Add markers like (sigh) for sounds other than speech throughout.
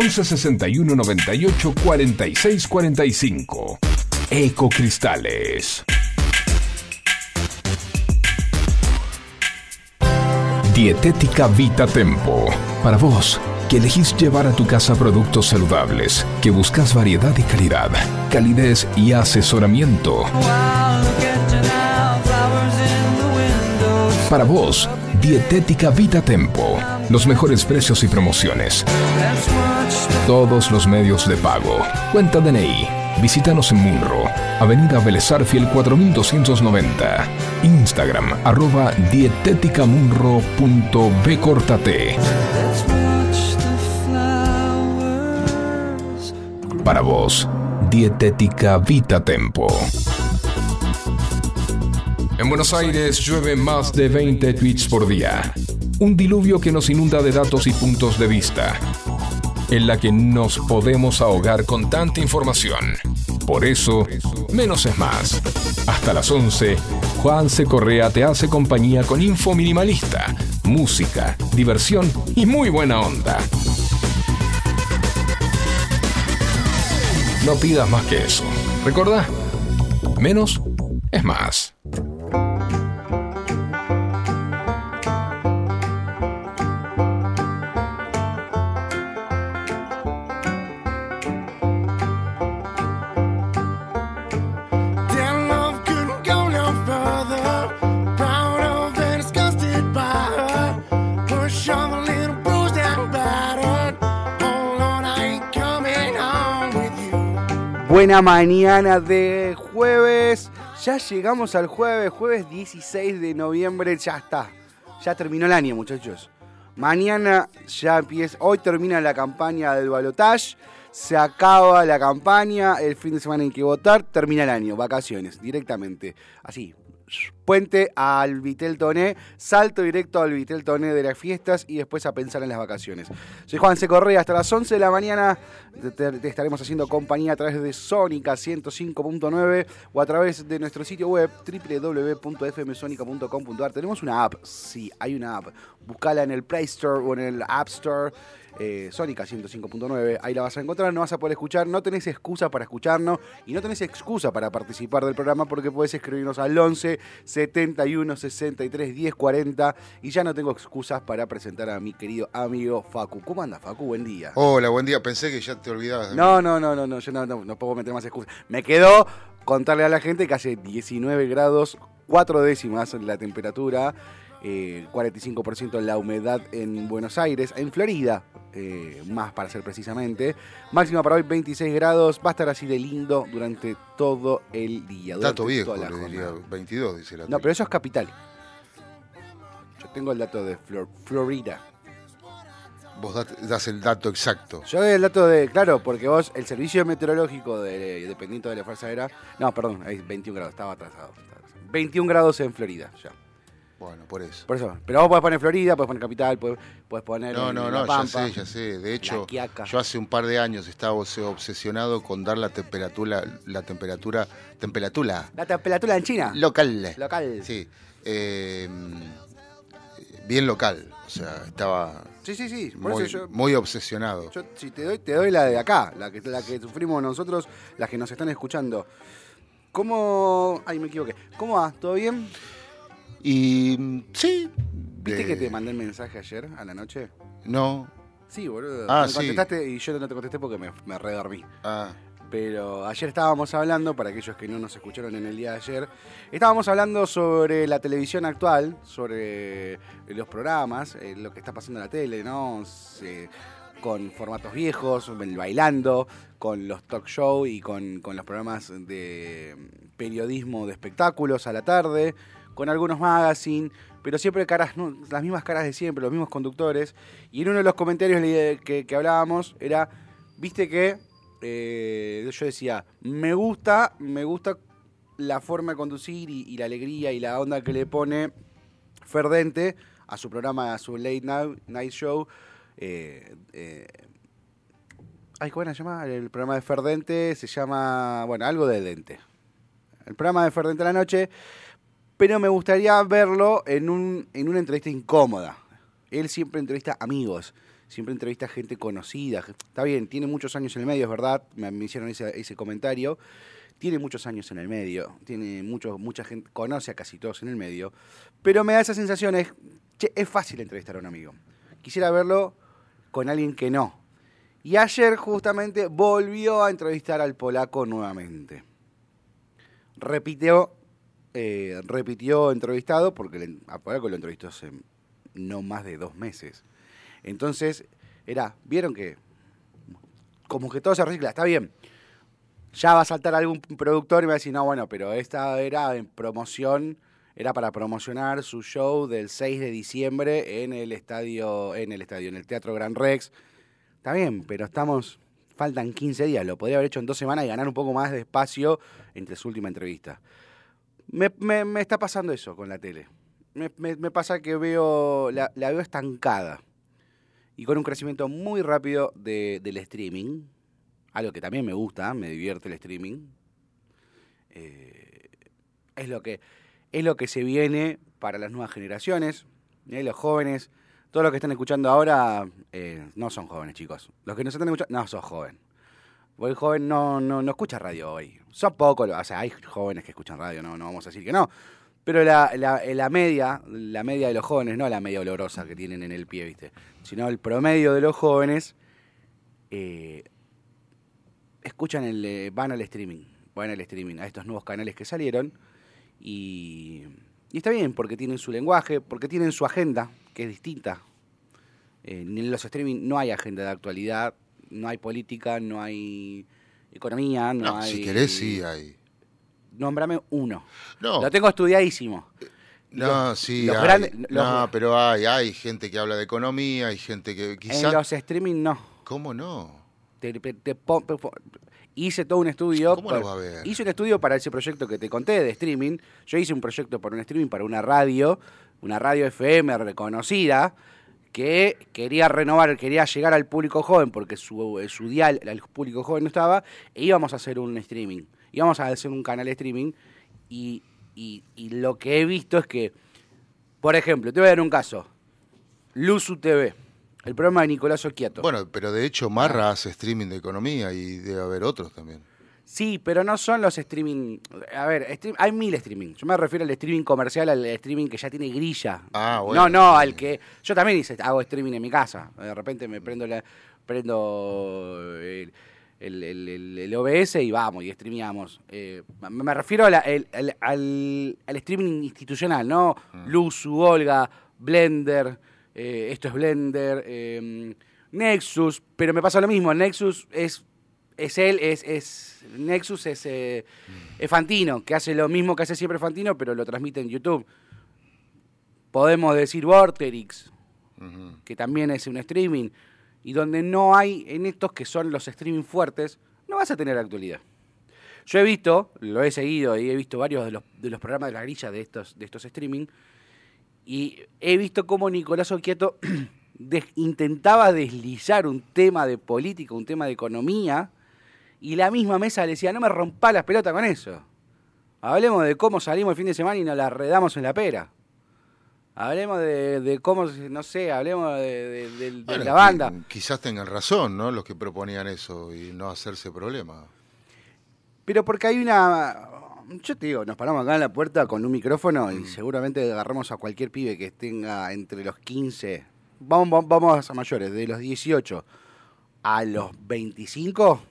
11 61 98 46 45. Ecocristales. Dietética Vita Tempo. Para vos, que elegís llevar a tu casa productos saludables, que buscas variedad y calidad, calidez y asesoramiento. Para vos, Dietética Vita Tempo. Los mejores precios y promociones. Todos los medios de pago. Cuenta DNI. Visítanos en Munro, Avenida Fiel 4290. Instagram, arroba dieteticamunro.bcortate. Para vos, Dietética Vita Tempo. En Buenos Aires llueve más de 20 tweets por día. Un diluvio que nos inunda de datos y puntos de vista. En la que nos podemos ahogar con tanta información. Por eso, menos es más. Hasta las 11, Juan C. Correa te hace compañía con info minimalista, música, diversión y muy buena onda. No pidas más que eso. ¿Recordá? Menos es más. Buena mañana de jueves. Ya llegamos al jueves, jueves 16 de noviembre. Ya está. Ya terminó el año, muchachos. Mañana ya empieza. Hoy termina la campaña del balotage. Se acaba la campaña. El fin de semana en que votar. Termina el año. Vacaciones. Directamente. Así puente al Vitel Toné, salto directo al Vitel Toné de las fiestas y después a pensar en las vacaciones. Soy Juan C. Correa, hasta las 11 de la mañana te, estaremos haciendo compañía a través de Sónica 105.9 o a través de nuestro sitio web www.fmsonica.com.ar. Tenemos una app, sí, hay una app. Buscala en el Play Store o en el App Store eh, Sónica 105.9. Ahí la vas a encontrar, no vas a poder escuchar, no tenés excusa para escucharnos y no tenés excusa para participar del programa porque podés escribirnos al 11 71 63 10 40 y ya no tengo excusas para presentar a mi querido amigo Facu. ¿Cómo anda Facu? Buen día. Hola, buen día. Pensé que ya te olvidabas. no, no, no, no, no, yo no, no, no puedo meter más excusas. Me quedó contarle a la gente que hace 19 grados, 4 décimas la temperatura. 45% eh, la humedad en Buenos Aires, en Florida, eh, más para ser precisamente. Máxima para hoy 26 grados, va a estar así de lindo durante todo el día. Dato viejo, le diría 22, dice la No, pero eso es capital. Yo tengo el dato de Florida. Vos das el dato exacto. Yo doy el dato de, claro, porque vos, el servicio meteorológico de, dependiente de la Fuerza Aérea, no, perdón, hay 21 grados, estaba atrasado. 21 grados en Florida, ya. Bueno, por eso. Por eso. Pero vos podés poner Florida, podés poner Capital, podés, poner. No, no, no, ya sé, ya sé. De hecho, yo hace un par de años estaba obsesionado con dar la temperatura. La temperatura. Temperatura. La temperatura en China. Local. Local. Sí. Eh, bien local. O sea, estaba. Sí, sí, sí. muy, obsesionado. Yo, si te doy, te doy la de acá, la que, la que sufrimos nosotros, las que nos están escuchando. ¿Cómo. Ay, me equivoqué. ¿Cómo va? ¿Todo bien? Y sí. ¿Viste que te mandé el mensaje ayer a la noche? No. Sí, boludo. Ah, me contestaste y yo no te contesté porque me, me redormí. Ah. pero ayer estábamos hablando, para aquellos que no nos escucharon en el día de ayer, estábamos hablando sobre la televisión actual, sobre los programas, eh, lo que está pasando en la tele, ¿no? con formatos viejos, bailando, con los talk show y con, con los programas de periodismo de espectáculos a la tarde, con algunos magazines, pero siempre caras, las mismas caras de siempre, los mismos conductores. Y en uno de los comentarios que, que hablábamos era, viste que eh, yo decía, me gusta, me gusta la forma de conducir y, la alegría y la onda que le pone Ferdente a su programa, a su Late Night, Show. Eh, eh, ¿Cómo se llama? El programa de Ferdente se llama, bueno, algo de Dente. El programa de Ferdente a la noche, pero me gustaría verlo en, un, en una entrevista incómoda. Él siempre entrevista amigos siempre entrevista gente conocida. Está bien, tiene muchos años en el medio, es verdad, me, hicieron ese, comentario. Tiene muchos años en el medio, tiene mucha gente, conoce a casi todos en el medio, pero me da esa sensación, es, es fácil entrevistar a un amigo. Quisiera verlo con alguien que no. Y ayer justamente volvió a entrevistar al polaco nuevamente. Repitió, eh, repitió entrevistado, porque a Polaco lo entrevistó hace no más de dos meses. Entonces, era, vieron que como que todo se recicla, está bien. Ya va a saltar algún productor y va a decir, no, bueno, pero esta era en promoción, era para promocionar su show del 6 de diciembre en el estadio, en el estadio, en el Teatro Gran Rex. Está bien, pero estamos, faltan 15 días, lo podría haber hecho en dos semanas y ganar un poco más de espacio entre su última entrevista. Me, está pasando eso con la tele. Me, pasa que veo, la veo estancada y con un crecimiento muy rápido del streaming, algo que también me gusta, me divierte el streaming. Eh, es, lo que, es lo que se viene para las nuevas generaciones, ¿eh? los jóvenes. Todos los que están escuchando ahora eh, no son jóvenes, chicos. Los que no están escuchando, no, sos joven. el joven no, no, no escucha radio hoy. Son pocos, o sea, hay jóvenes que escuchan radio, no, no vamos a decir que no. Pero la, la, media, la media de los jóvenes, no la media olorosa que tienen en el pie, ¿viste? Sino el promedio de los jóvenes, eh, escuchan el, eh, van al streaming, van al streaming, a estos nuevos canales que salieron. Y, y está bien, porque tienen su lenguaje, porque tienen su agenda, que es distinta. Eh, en los streaming no hay agenda de actualidad, no hay política, no hay economía, no, hay... Si querés, sí hay nómbrame uno. No. Lo tengo estudiadísimo. No, sí, hay, no, pero hay, hay gente que habla de economía, hay gente que quizás... En los streaming no. ¿Cómo no? hice todo un estudio. ¿Cómo lo va a ver? Hice un estudio para ese proyecto que te conté de streaming. Yo hice un proyecto para un streaming, para una radio, una radio FM reconocida, que quería renovar, quería llegar al público joven, porque su, su dial, el público joven no estaba, e íbamos a hacer un streaming íbamos a hacer un canal de streaming y, lo que he visto es que, por ejemplo, te voy a dar un caso. Luzu TV, el programa de Nicolás Oquiato. Bueno, pero de hecho Marra hace streaming de economía y debe haber otros también. Sí, pero no son los streaming. A ver, hay mil streaming. Yo me refiero al streaming comercial, al streaming que ya tiene grilla. Ah, bueno. No, no, al que. Yo también hice, hago streaming en mi casa. De repente me prendo la, prendo el, el, OBS y vamos, y streameamos. Eh, me refiero al, al, streaming institucional, ¿no? Mm. Luzu, Olga, Blender, eh, esto es Blender, em, Nexus, pero me pasa lo mismo, Nexus es, es él, es, es Nexus es, eh, mm. es Fantino, que hace lo mismo que hace siempre Fantino, pero lo transmite en YouTube. Podemos decir Vorterix, que también es un streaming y donde no hay en estos que son los streaming fuertes, no vas a tener actualidad. Yo he visto, lo he seguido y he visto varios de los, de los programas de la grilla de estos, de estos streaming y he visto cómo Nicolás Oquieto (clears throat) intentaba deslizar un tema de política, un tema de economía y la misma mesa le decía, no me rompa las pelotas con eso. Hablemos de cómo salimos el fin de semana y nos la redamos en la pera. Hablemos de, cómo, no sé, hablemos de, la banda. Quizás tengan razón, ¿no? Los que proponían eso y no hacerse problema. Pero porque hay una... Yo te digo, nos paramos acá en la puerta con un micrófono y mm. seguramente agarramos a cualquier pibe que tenga entre los 15, vamos, vamos a mayores, de los 18 a los 25,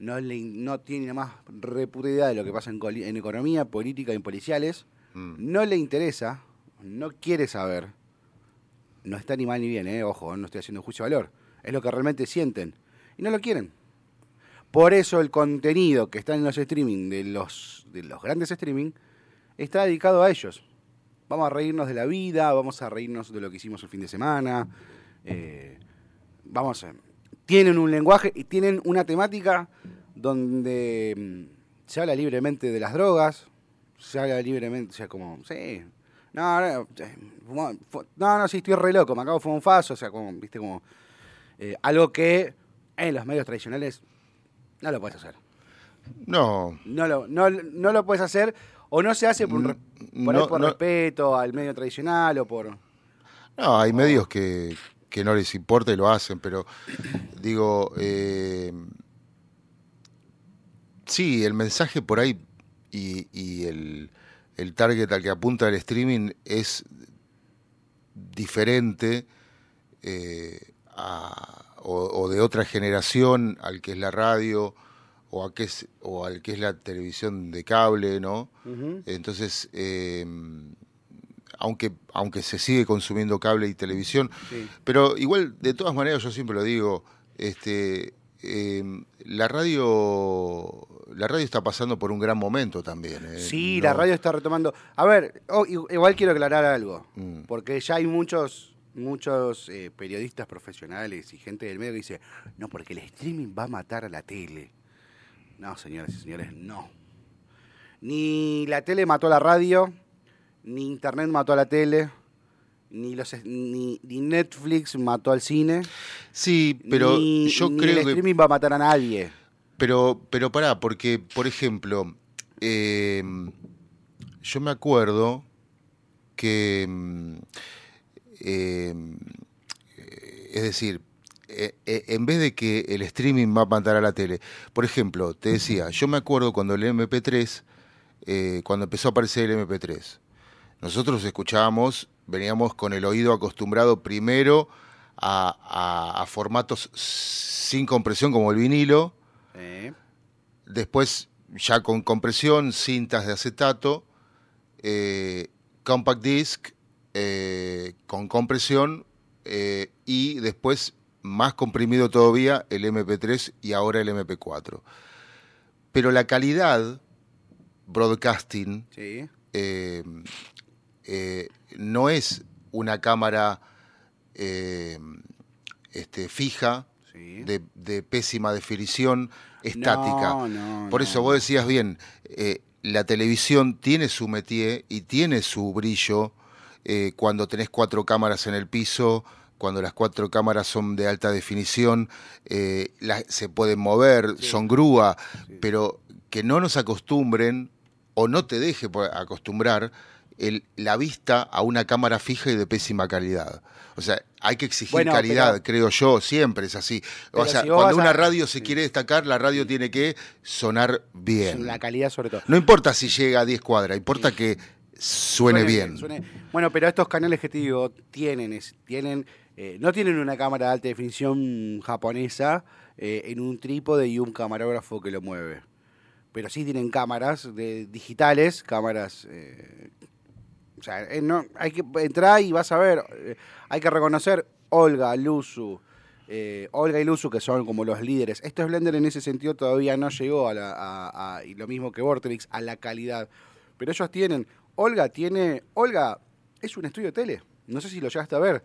no, le, no tiene nada más reputa de lo que pasa en, economía, política y en policiales, mm. no le interesa, no quiere saber, no está ni mal ni bien, eh, ojo, no estoy haciendo juicio de valor, es lo que realmente sienten, y no lo quieren. Por eso el contenido que está en los streaming, de los, de los grandes streaming, está dedicado a ellos. Vamos a reírnos de la vida, vamos a reírnos de lo que hicimos el fin de semana. Eh, vamos a, tienen un lenguaje y tienen una temática donde mm, se habla libremente de las drogas, se habla libremente, o sea, como, sí, no, no, no, no sí, estoy re loco, me acabo de fumar un faso, o sea, como, viste, como, eh, algo que en los medios tradicionales no lo puedes hacer. No. No lo, no, no lo puedes hacer o no se hace por, por, respeto al medio tradicional o por... No, hay medios que, que no les importa y lo hacen, pero digo, eh, sí, el mensaje por ahí y, el, el, target al que apunta el streaming es diferente eh, o, de otra generación al que es la radio o, a que es, o al que es la televisión de cable, ¿no? Entonces, eh, aunque, aunque se sigue consumiendo cable y televisión. Pero igual, de todas maneras, yo siempre lo digo, este, em, la radio la radio está pasando por un gran momento también. ¿eh? Sí, la radio está retomando. A ver, oh, igual quiero aclarar algo, mm. porque ya hay muchos muchos eh, periodistas profesionales y gente del medio que dice, no, porque el streaming va a matar a la tele. No, señoras y señores, no. Ni la tele mató a la radio, ni Internet mató a la tele, ni, los, ni, Netflix mató al cine. Sí, pero yo creo el streaming va a matar a nadie. Pero, pero pará, porque, por ejemplo, eh, yo me acuerdo que, eh, es decir, eh, en vez de que el streaming va a matar a la tele, por ejemplo, te decía, yo me acuerdo cuando el MP3, cuando empezó a aparecer el MP3, nosotros escuchábamos, veníamos con el oído acostumbrado primero a, formatos sin compresión como el vinilo, después ya con compresión, cintas de acetato, eh, compact disc eh, con compresión eh, y después más comprimido todavía el MP3 y ahora el MP4. Pero la calidad broadcasting no es una cámara este, fija, de, pésima definición, estática. Por eso vos decías bien, eh, la televisión tiene su métier y tiene su brillo cuando tenés cuatro cámaras en el piso, cuando las cuatro cámaras son de alta definición, se pueden mover, son grúa, pero que no nos acostumbren o no te deje acostumbrar la vista a una cámara fija y de pésima calidad. O sea, hay que exigir calidad, creo yo, siempre es así. O sea, cuando una radio se quiere destacar, la radio tiene que sonar bien. La calidad sobre todo. No importa si llega a 10 cuadras, importa que suene, bien. Bueno, pero estos canales que te digo tienen, tienen eh, no tienen una cámara de alta definición japonesa eh, en un trípode y un camarógrafo que lo mueve. Pero sí tienen cámaras de, digitales, cámaras eh, o sea, eh, no, hay que entrar y vas a ver, eh, hay que reconocer Olga, Luzu, eh, Olga y Luzu, que son como los líderes. Esto es Blender en ese sentido todavía no llegó a, la, y lo mismo que Vortex, a la calidad. Pero ellos tienen, Olga tiene, Olga es un estudio de tele, no sé si lo llegaste a ver.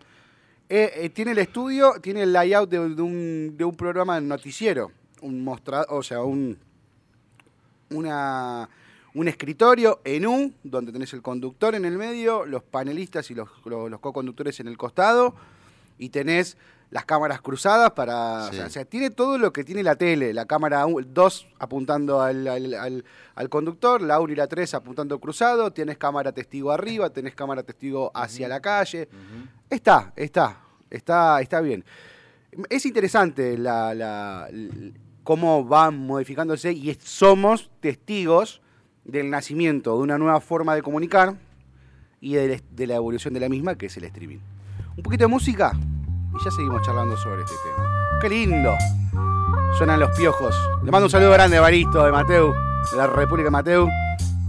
tiene el estudio, tiene el layout de, un, de un programa noticiero, un mostrador, o sea, un, una un escritorio en U, donde tenés el conductor en el medio, los panelistas y los, los, co-conductores en el costado, y tenés las cámaras cruzadas para... O, sea, tiene todo lo que tiene la tele, la cámara 2 apuntando al, al, conductor, la 1 y la 3 apuntando cruzado, tienes cámara testigo arriba, tenés cámara testigo hacia la calle. Está, está, está, está bien. Es interesante la, la, cómo van modificándose y somos testigos del nacimiento de una nueva forma de comunicar y de, la evolución de la misma, que es el streaming. Un poquito de música y ya seguimos charlando sobre este tema. ¡Qué lindo! Suenan los piojos. Le mando un saludo grande a Baristo de Mateu, de la República de Mateu,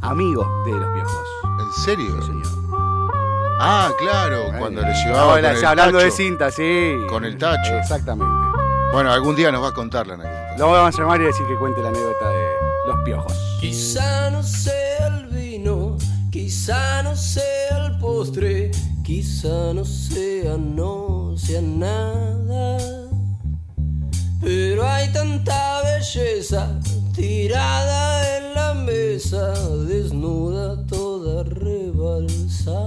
amigo de los piojos. ¿En serio? Sí, señor. Ah, claro, cuando le llevaba. Con el hablando de cinta, sí. Con el tacho. Exactamente. Bueno, algún día nos va a contar la anécdota. Lo vamos a llamar y decir que cuente la anécdota de Quizá no sea el vino, quizá no sea el postre, quizá no sea, no sea nada. Pero hay tanta belleza tirada en la mesa, desnuda, toda rebalsada.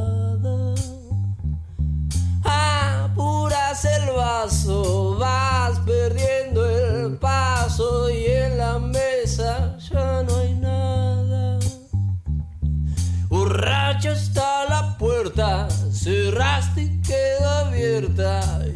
Apuras el vaso, vas perdiendo queda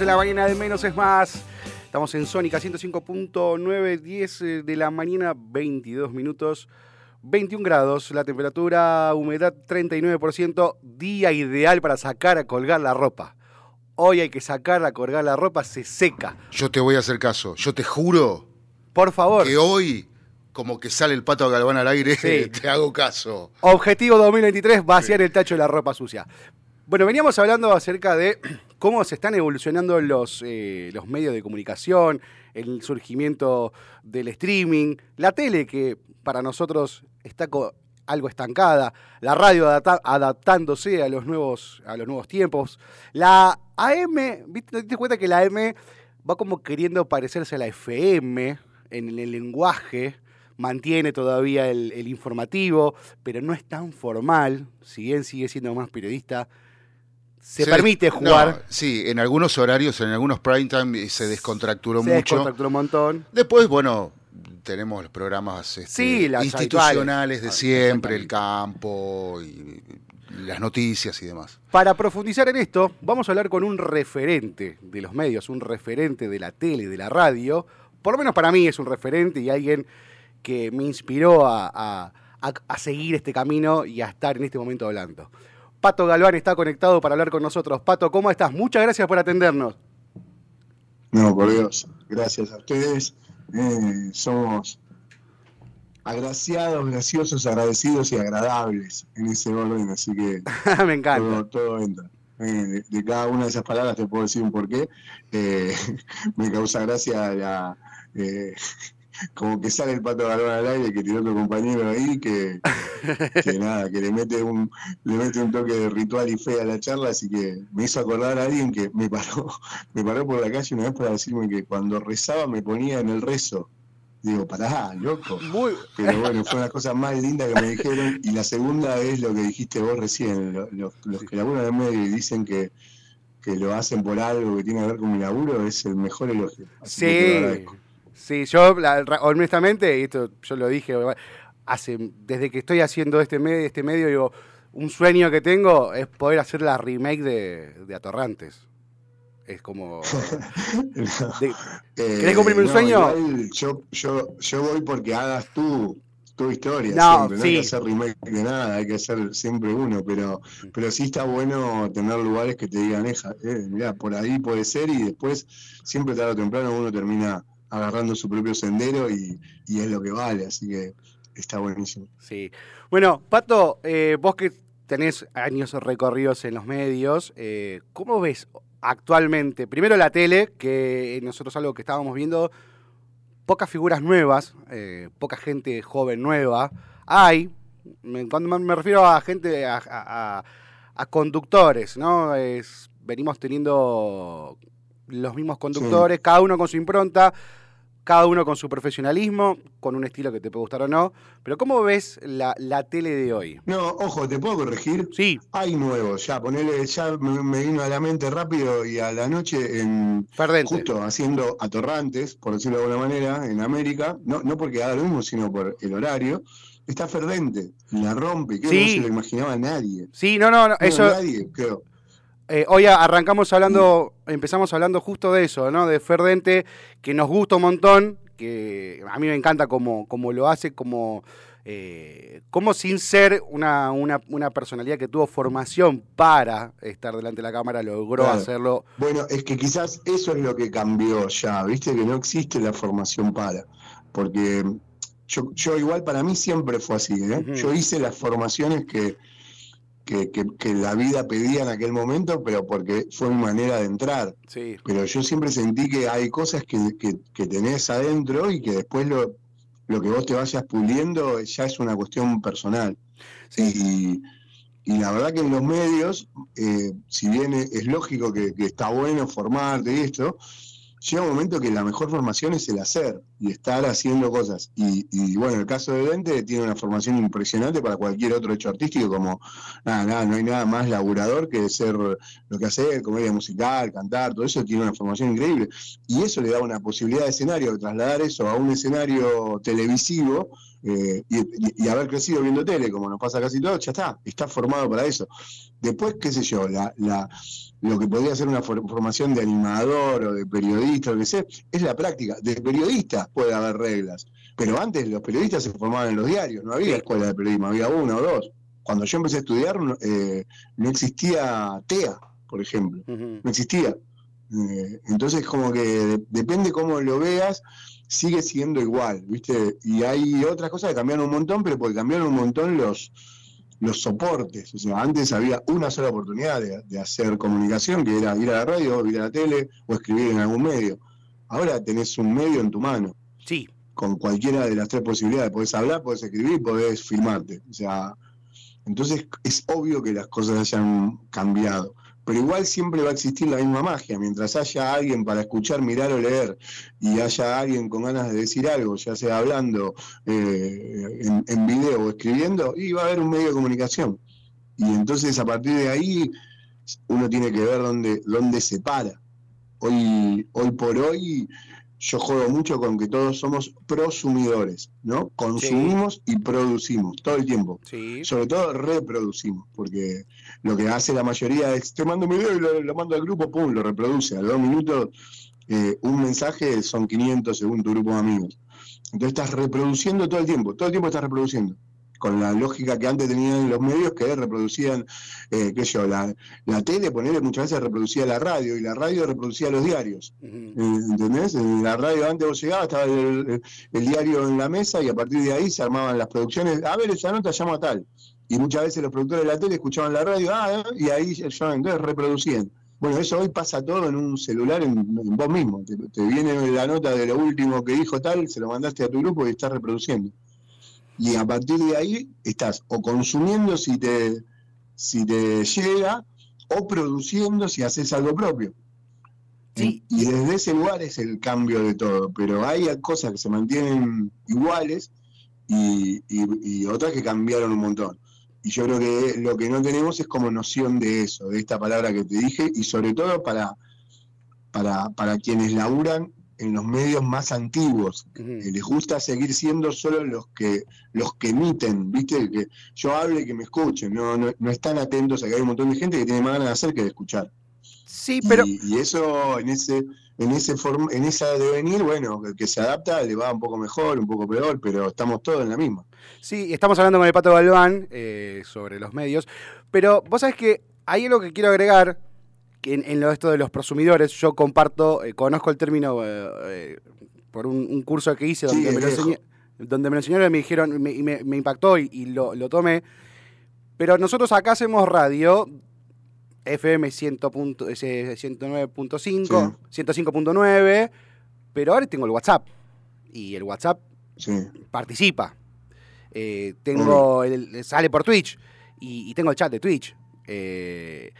en la mañana de menos es más. Estamos en Sónica 105.9, 10 eh, de la mañana, 22 minutos, 21 grados, la temperatura, humedad 39%, día ideal para sacar a colgar la ropa. Hoy hay que sacar a colgar la ropa, se seca. Yo te voy a hacer caso. Yo te juro Por favor. que hoy, como que sale el pato Galván al aire, Sí. (laughs) te hago caso. Objetivo 2023, vaciar el tacho de la ropa sucia. Bueno, veníamos hablando acerca de cómo se están evolucionando los, eh, los medios de comunicación, el surgimiento del streaming, la tele que para nosotros está algo estancada, la radio adaptándose a los nuevos, a los nuevos tiempos, la AM, ¿viste? ¿te diste cuenta que la AM va como queriendo parecerse a la FM en el lenguaje? mantiene todavía el, el informativo, pero no es tan formal, si bien sigue siendo más periodista, se Se- permite no, jugar, sí, en algunos horarios, en algunos prime time se descontracturó se mucho. descontracturó un montón. Después, bueno, tenemos los programas este, Sí, las institucionales de Ah, siempre, el campo y las noticias y demás. Para profundizar en esto, vamos a hablar con un referente de los medios, un referente de la tele, de la radio. Por lo menos para mí es un referente y alguien que me inspiró a, a- a, seguir este camino y a estar en este momento hablando. Pato Galván está conectado para hablar con nosotros. Pato, ¿cómo estás? Muchas gracias por atendernos. No, por Dios, gracias a ustedes. Eh, somos agraciados, graciosos, agradecidos y agradables en ese orden, así que (laughs) me encanta. Todo, entra. Eh, de, cada una de esas palabras te puedo decir un porqué. Eh, (laughs) me causa gracia la, eh, como que sale el pato balón al aire que tiene otro compañero ahí que, que, (laughs) nada, que le mete un le mete un toque de ritual y fe a la charla, así que me hizo acordar a alguien que me paró, (laughs) me paró por la calle una vez para decirme que cuando rezaba me ponía en el rezo. Digo, pará, loco. Pero bueno, fue una cosa más linda que me dijeron. Y la segunda es lo que dijiste vos recién. Los, los que laburan en medio y dicen que, que lo hacen por algo que tiene que ver con mi laburo es el mejor elogio. sí, sí, yo honestamente, esto yo lo dije, hace desde que estoy haciendo este medio, este medio, digo, un sueño que tengo es poder hacer la remake de, de Atorrantes. Es como. (laughs) ¿Querés cumplirme un eh, sueño? yo, yo, yo voy porque hagas tú tu historia. No, siempre. no hay que hacer remake de nada, hay que hacer siempre uno, pero, pero sí está bueno tener lugares que te digan, eh, mira, por ahí puede ser y después, siempre tarde o temprano, uno termina agarrando su propio sendero y, y es lo que vale, así que está buenísimo. Sí. Bueno, Pato, eh, vos que tenés años recorridos en los medios, eh, ¿cómo ves actualmente, primero la tele, que nosotros algo que estábamos viendo, pocas figuras nuevas, eh, poca gente joven nueva. Hay, cuando me refiero a gente, a, conductores, ¿no? Es, venimos teniendo los mismos conductores, cada uno con su impronta cada uno con su profesionalismo, con un estilo que te puede gustar o no. Pero ¿cómo ves la, tele de hoy? No, ojo, ¿te puedo corregir? Sí. Hay nuevos, ya, ponele, ya me, vino a la mente rápido y a la noche en justo haciendo atorrantes, por decirlo de alguna manera, en América, no, no porque haga lo mismo, sino por el horario. Está Ferdente, la rompe, que no se lo imaginaba nadie. Sí, no, no, no, eso. Nadie, creo. Eh, hoy arrancamos hablando, empezamos hablando justo de eso, ¿no? De Ferdente, que nos gusta un montón, que a mí me encanta como, como lo hace, como, eh, como sin ser una, una, personalidad que tuvo formación para estar delante de la cámara, logró hacerlo. Bueno, es que quizás eso es lo que cambió ya, viste que no existe la formación para, porque yo, yo igual para mí siempre fue así, ¿eh? Yo hice las formaciones que que, que, la vida pedía en aquel momento, pero porque fue mi manera de entrar. Sí. Pero yo siempre sentí que hay cosas que, que, tenés adentro y que después lo, lo que vos te vayas puliendo ya es una cuestión personal. Y, y, la verdad que en los medios, eh, si bien es, lógico que, que, está bueno formarte y esto, llega un momento que la mejor formación es el hacer y estar haciendo cosas. Y, y bueno, el caso de Dente tiene una formación impresionante para cualquier otro hecho artístico, como nada, nada, no hay nada más laburador que ser lo que hace, comedia musical, cantar, todo eso tiene una formación increíble. Y eso le da una posibilidad de escenario, de trasladar eso a un escenario televisivo eh, y, haber crecido viendo tele, como nos pasa casi todo, ya está, está formado para eso. Después, qué sé yo, la, la, lo que podría ser una formación de animador o de periodista, lo que sea, es la práctica. De periodista puede haber reglas, pero antes los periodistas se formaban en los diarios, no había escuela de periodismo, había uno o dos. Cuando yo empecé a estudiar, eh, no existía TEA, por ejemplo, no existía. Eh, entonces, como que depende cómo lo veas, sigue siendo igual, ¿viste? Y hay otras cosas que cambiaron un montón, pero porque cambiaron un montón los, los soportes. O sea, antes había una sola oportunidad de, hacer comunicación, que era ir a la radio, ir a la tele o escribir en algún medio. Ahora tenés un medio en tu mano. Sí. Con cualquiera de las tres posibilidades. Podés hablar, podés escribir, podés filmarte. O sea, entonces es obvio que las cosas hayan cambiado pero igual siempre va a existir la misma magia. Mientras haya alguien para escuchar, mirar o leer y haya alguien con ganas de decir algo, ya sea hablando eh, en, en, video o escribiendo, y va a haber un medio de comunicación. Y entonces a partir de ahí uno tiene que ver dónde, dónde se para. Hoy, hoy por hoy yo juego mucho con que todos somos prosumidores, ¿no? Consumimos y producimos todo el tiempo. Sobre todo reproducimos, porque lo que hace la mayoría es, te mando un video y lo, mando al grupo, pum, lo reproduce. A dos minutos, eh, un mensaje son 500 según tu grupo de amigos. Entonces estás reproduciendo todo el tiempo, todo el tiempo estás reproduciendo. con la lógica que antes tenían los medios que reproducían, eh, qué sé yo, la, la tele, ponerle muchas veces reproducía la radio y la radio reproducía los diarios. Eh, ¿Entendés? En la radio antes vos llegabas, estaba el, el diario en la mesa y a partir de ahí se armaban las producciones. A ver, esa nota llama tal. Y muchas veces los productores de la tele escuchaban la radio, ah, y ahí ya entonces reproducían. Bueno, eso hoy pasa todo en un celular en, en vos mismo. Te, te, viene la nota de lo último que dijo tal, se lo mandaste a tu grupo y estás reproduciendo. Y a partir de ahí estás o consumiendo si te, si te llega, o produciendo si haces algo propio. Sí. Y desde ese lugar es el cambio de todo. Pero hay cosas que se mantienen iguales y, y, y otras que cambiaron un montón. Y yo creo que lo que no tenemos es como noción de eso, de esta palabra que te dije, y sobre todo para, para, para quienes laburan en los medios más antiguos. Uh -huh. Les gusta seguir siendo solo los que los que emiten, ¿viste? Que yo hable y que me escuchen, no, no, no están atentos a que hay un montón de gente que tiene más ganas de hacer que de escuchar. Sí, pero... Y, y eso en ese en ese form, en esa devenir, bueno, el que se adapta le va un poco mejor, un poco peor, pero estamos todos en la misma. Sí, estamos hablando con el Pato Galván eh, sobre los medios, pero vos sabés que hay algo que quiero agregar, que en, en lo esto de los prosumidores, yo comparto, eh, conozco el término eh, eh por un, un, curso que hice donde, sí, me, lo enseñé, donde me lo enseñaron y me dijeron, me, me, me impactó y, y lo, lo tomé, pero nosotros acá hacemos radio FM 109.5, sí. 105.9, pero ahora tengo el WhatsApp. Y el WhatsApp sí. participa. Eh, tengo el, sale por Twitch y, y, tengo el chat de Twitch. Eh,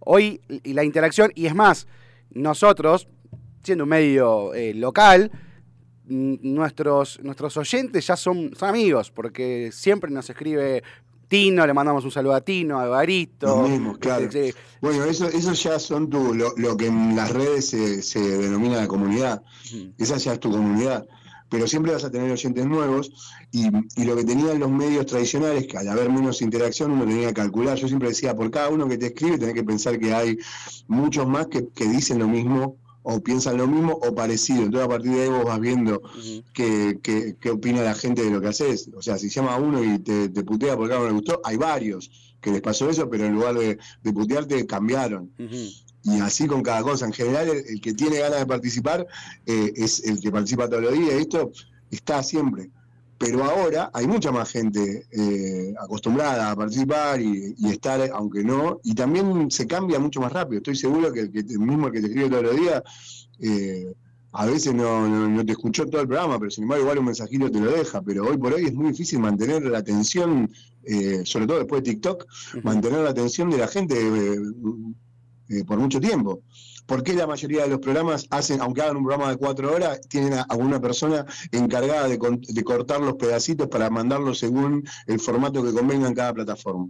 hoy la interacción, y es más, nosotros, siendo un medio eh, local, nuestros, nuestros oyentes ya son, son amigos, porque siempre nos escribe Tino, le mandamos un saludo a Tino, a Evaristo. Lo mismo, claro. Sí, sí. Bueno, eso, eso ya son tu, lo, lo, que en las redes se, se denomina la comunidad. Esa ya es tu comunidad. Pero siempre vas a tener oyentes nuevos y, y, lo que tenían los medios tradicionales, que al haber menos interacción uno tenía que calcular. Yo siempre decía, por cada uno que te escribe tenés que pensar que hay muchos más que, que dicen lo mismo o piensan lo mismo o parecido. Entonces a partir de ahí vos vas viendo uh -huh. qué, qué, qué, opina la gente de lo que haces. O sea, si llama a uno y te, te putea porque algo no le gustó, hay varios que les pasó eso, pero en lugar de, de putearte cambiaron. Uh -huh. Y así con cada cosa. En general, el, el que tiene ganas de participar eh, es el que participa todos los días. Esto está siempre pero ahora hay mucha más gente eh, acostumbrada a participar y, y, estar, aunque no, y también se cambia mucho más rápido. Estoy seguro que el, que, mismo el que te escribe todos los días, eh, a veces no, no, no, te escuchó todo el programa, pero sin embargo igual un mensajito te lo deja, pero hoy por hoy es muy difícil mantener la atención, eh, sobre todo después de TikTok, uh -huh. mantener la atención de la gente eh, por mucho tiempo. ¿Por qué la mayoría de los programas hacen, aunque hagan un programa de cuatro horas, tienen a, a una persona encargada de, de, cortar los pedacitos para mandarlos según el formato que convenga en cada plataforma?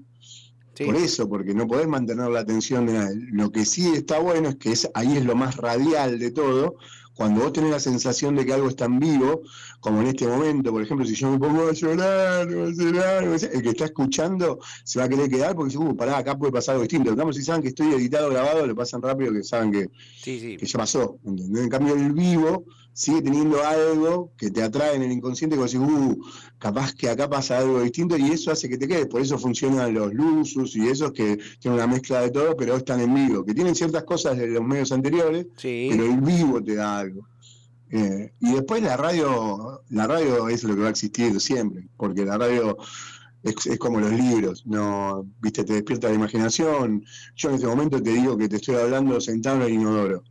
Sí. Por eso, porque no podés mantener la atención de nadie. Lo que sí está bueno es que es, ahí es lo más radial de todo, cuando vos tenés la sensación de que algo está en vivo, como en este momento, por ejemplo, si yo me pongo a llorar, a llorar, el que está escuchando se va a querer quedar porque dice, uh, pará, acá puede pasar algo distinto. En cambio, si saben que estoy editado, grabado, lo pasan rápido que saben que, sí, sí. que ya pasó. ¿entendés? En cambio, el vivo sigue teniendo algo que te atrae en el inconsciente, que vos decís, uh, capaz que acá pasa algo distinto y eso hace que te quedes. Por eso funcionan los lusus y esos que tienen una mezcla de todo, pero están en vivo, que tienen ciertas cosas de los medios anteriores, sí. pero el vivo te da algo. Eh, y después la radio, la radio es lo que va a existir siempre, porque la radio es, es, como los libros, no, viste, te despierta la imaginación. Yo en este momento te digo que te estoy hablando sentado en el inodoro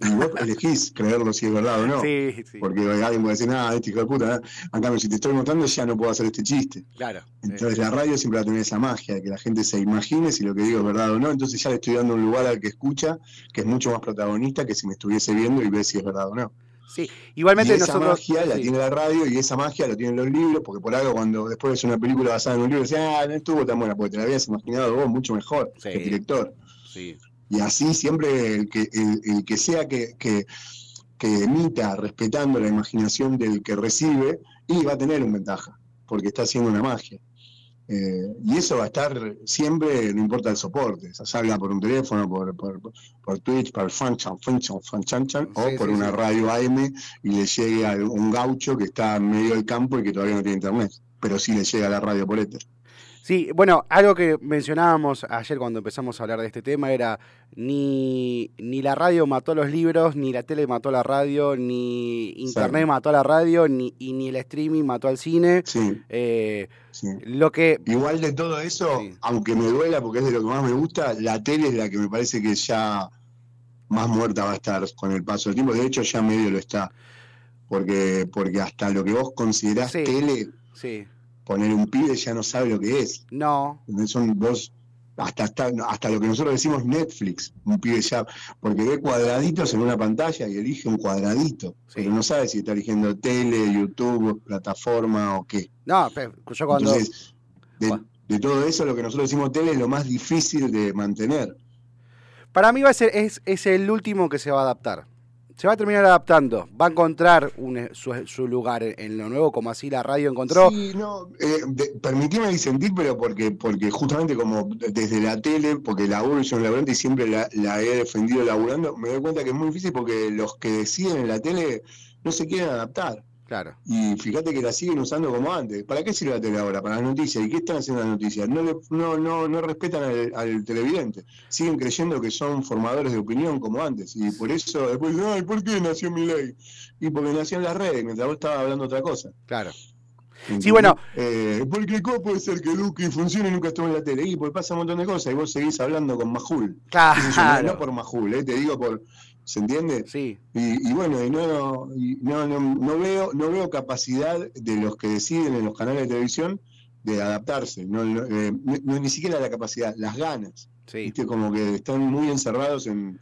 y vos elegís creerlo si es verdad o no. Sí, sí. Porque alguien puede decir, nada, este hijo de puta, ¿eh? en cambio, si te estoy mostrando, ya no puedo hacer este chiste. Claro. Entonces, la radio siempre va a tener esa magia, de que la gente se imagine si lo que digo es verdad o no. Entonces, ya le estoy dando un lugar al que escucha, que es mucho más protagonista que si me estuviese viendo y ve si es verdad o no. Sí, igualmente y esa nosotros... magia la tiene la radio y esa magia la tienen los libros, porque por algo cuando después ves una película basada en un libro, decís, ah, no estuvo tan buena, porque te la habías imaginado vos mucho mejor, sí. el director. Sí. Y así siempre el que, el, el que sea que, que, que, emita respetando la imaginación del que recibe, y va a tener una ventaja, porque está haciendo una magia. Eh, y eso va a estar siempre, no importa el soporte, se salga por un teléfono, por, por, por Twitch, por Fanchan, Fanchan, Fanchan, sí, o por sí, una sí. radio AM y le llegue a un gaucho que está en medio del campo y que todavía no tiene internet. pero sí le llega a la radio por éter. Sí, bueno, algo que mencionábamos ayer cuando empezamos a hablar de este tema era ni, ni la radio mató los libros, ni la tele mató la radio, ni internet mató a la radio, ni, y ni el streaming mató al cine. Sí, Eh, sí. lo que... Igual de todo eso, Sí. aunque me duela porque es de lo que más me gusta, la tele es la que me parece que ya más muerta va a estar con el paso del tiempo. De hecho, ya medio lo está. Porque, porque hasta lo que vos considerás Sí. tele, Sí, poner un pibe ya no sabe lo que es. no, Son vos, hasta, hasta, hasta lo que nosotros decimos Netflix, un pibe ya, porque ve cuadraditos en una pantalla y elige un cuadradito, Sí. pero no sabe si está eligiendo tele, YouTube, plataforma o qué. no, yo cuando... Entonces, de, Bueno. de todo eso, lo que nosotros decimos tele es lo más difícil de mantener. Para mí va a ser, es, es el último que se va a adaptar. Se va a terminar adaptando. Va a encontrar un- su, su lugar en, en lo nuevo, como así la radio encontró. Sí, no, eh, de- permitime disentir, pero porque, porque justamente como desde la tele, porque laburo y soy un laburante y siempre la, la he defendido laburando, me doy cuenta que es muy difícil porque los que deciden en la tele no se quieren adaptar. Claro. Y fíjate que la siguen usando como antes. ¿Para qué sirve la tele ahora? Para las noticias. ¿Y qué están haciendo las noticias? No, le- no, no, no respetan al, al televidente. Siguen creyendo que son formadores de opinión como antes. Y por eso después dicen, ay, ¿por qué nació mi ley? Y porque nació en las redes, mientras vos estabas hablando otra cosa. Claro. ¿Entendés? bueno. Eh, porque ¿cómo puede ser que Duque funcione y nunca estuvo en la tele? Y porque pasa un montón de cosas y vos seguís hablando con Majul. Sé yo, no- Claro. No por Majul, eh, te digo por... ¿Se entiende? Sí, Y, y bueno, y no, y no, no, no veo, no veo capacidad de los que deciden en los canales de televisión de adaptarse. No, no, eh, no- ni siquiera la capacidad, las ganas. sí. ¿viste? Como que están muy encerrados en.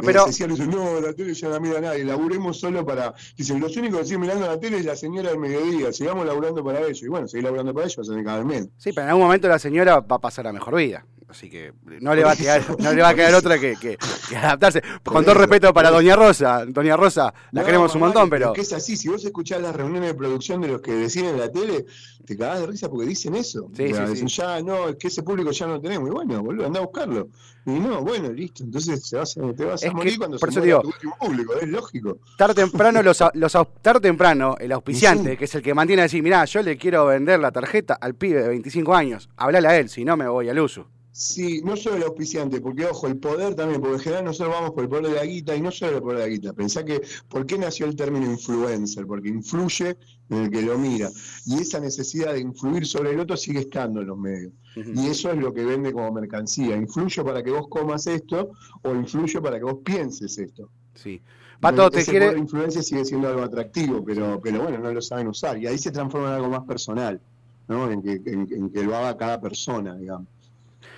En pero, dicen, no, la tele ya no mira nadie, laburemos solo para. Dicen, los únicos que siguen mirando la tele es la señora del mediodía, sigamos laburando para ellos. Y bueno, seguir laburando para ellos, hacen cada vez menos. sí, pero en algún momento la señora va a pasar a mejor vida. Así que no le va a quedar, no le va a quedar otra que, que- que (laughs) adaptarse. Por Con todo eso, respeto para Doña Rosa. Doña Rosa, la No, queremos un montón, pero. que es así, si vos escuchás las reuniones de producción de los que deciden en la tele, te cagás de risa porque dicen eso. Sí, O sea, sí, dicen, sí. ya no, es que ese público ya no lo tenemos. Y bueno, boludo, anda a buscarlo. Y no, bueno, listo. Entonces se vas a- te vas Es a que, morir cuando por se eso digo- tu último público, es lógico. tarde temprano, los, los tarde temprano, el auspiciante, Sí. que es el que mantiene así, mirá, yo le quiero vender la tarjeta al pibe de 25 años, hablale a él, si no me voy al uso. Sí, no solo el auspiciante, porque ojo, el poder también, porque en general nosotros vamos por el poder de la guita y no solo el poder de la guita. Pensá que, ¿por qué nació el término influencer? Porque influye en el que lo mira. Y esa necesidad de influir sobre el otro sigue estando en los medios. Y eso es lo que vende como mercancía. Influyo para que vos comas esto o influyo para que vos pienses esto. Sí. Pato, te Ese quiere. poder de influencia sigue siendo algo atractivo, pero, pero bueno, no lo saben usar. Y ahí se transforma en algo más personal, ¿no? En que, en- en que lo haga cada persona, digamos,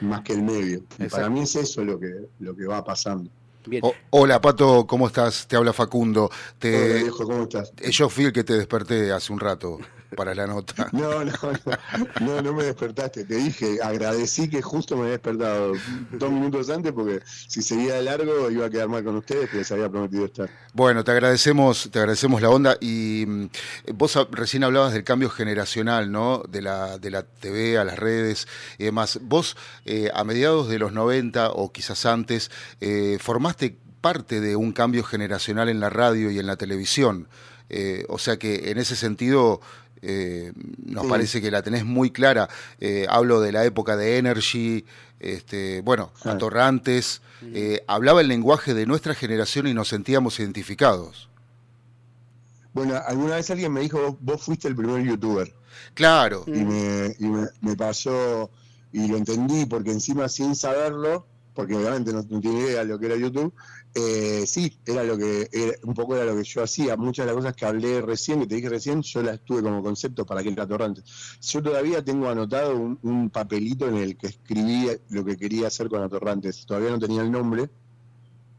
más que el medio. Y para mí es eso lo que, lo que va pasando. Bien. O- hola, Pato, ¿cómo estás? Te habla Facundo. Hola, Te, viejo, ¿cómo estás? eh, yo fui el que te desperté hace un rato para la nota. (laughs) No, no, no, no, no me despertaste. Te dije, agradecí que justo me había despertado dos minutos antes porque si seguía de largo iba a quedar mal con ustedes que les había prometido estar. Bueno, te agradecemos, te agradecemos la onda y mm, vos recién hablabas del cambio generacional, ¿no? De la, de la TV a las redes y demás. Vos, eh, a mediados de los 90 o quizás antes, eh, formaste parte de un cambio generacional en la radio y en la televisión. Eh, o sea que en ese sentido eh, nos Sí. parece que la tenés muy clara. Eh, hablo de la época de Energy, este, bueno, Claro. Atorrantes. eh, hablaba el lenguaje de nuestra generación y nos sentíamos identificados. Bueno, alguna vez alguien me dijo, vos, vos fuiste el primer youtuber. Claro, y, me, y me, me pasó y lo entendí porque encima sin saberlo, porque obviamente no, no tiene idea de lo que era YouTube, eh, sí, era lo que era- un poco era lo que yo hacía. Muchas de las cosas que hablé recién, que te dije recién, yo las tuve como concepto para aquel Atorrantes. Yo todavía tengo anotado un, un papelito en el que escribí lo que quería hacer con Atorrantes. Todavía no tenía el nombre,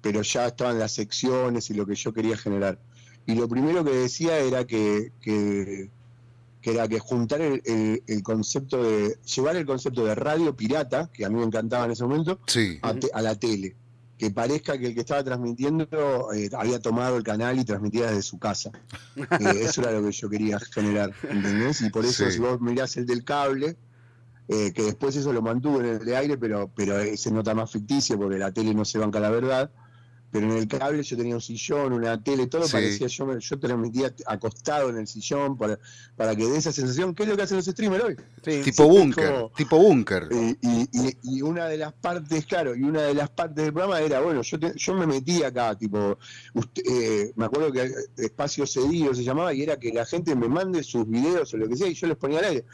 pero ya estaban las secciones y lo que yo quería generar. Y lo primero que decía era que, que que era que juntar el, el- el concepto de, llevar el concepto de radio pirata, que a mí me encantaba en ese momento, sí. a, te- a la tele. Que parezca que el que estaba transmitiendo eh, había tomado el canal y transmitía desde su casa. (laughs) Eh, eso era lo que yo quería generar, ¿entendés? Y por eso Sí. si vos mirás el del cable, eh, que después eso lo mantuvo en el de aire, pero, pero se nota más ficticio porque la tele no se banca la verdad. Pero en el cable yo tenía un sillón, una tele, todo parecía, yo, me, yo transmitía acostado en el sillón para, para que dé esa sensación, ¿qué es lo que hacen los streamers hoy? tipo búnker, tipo búnker. Y, una de las partes, claro, y una de las partes del programa era, bueno, yo, yo me metí acá, tipo, eh, me acuerdo que Espacio Cedido se llamaba, y era que la gente me mande sus videos o lo que sea, y yo les ponía al aire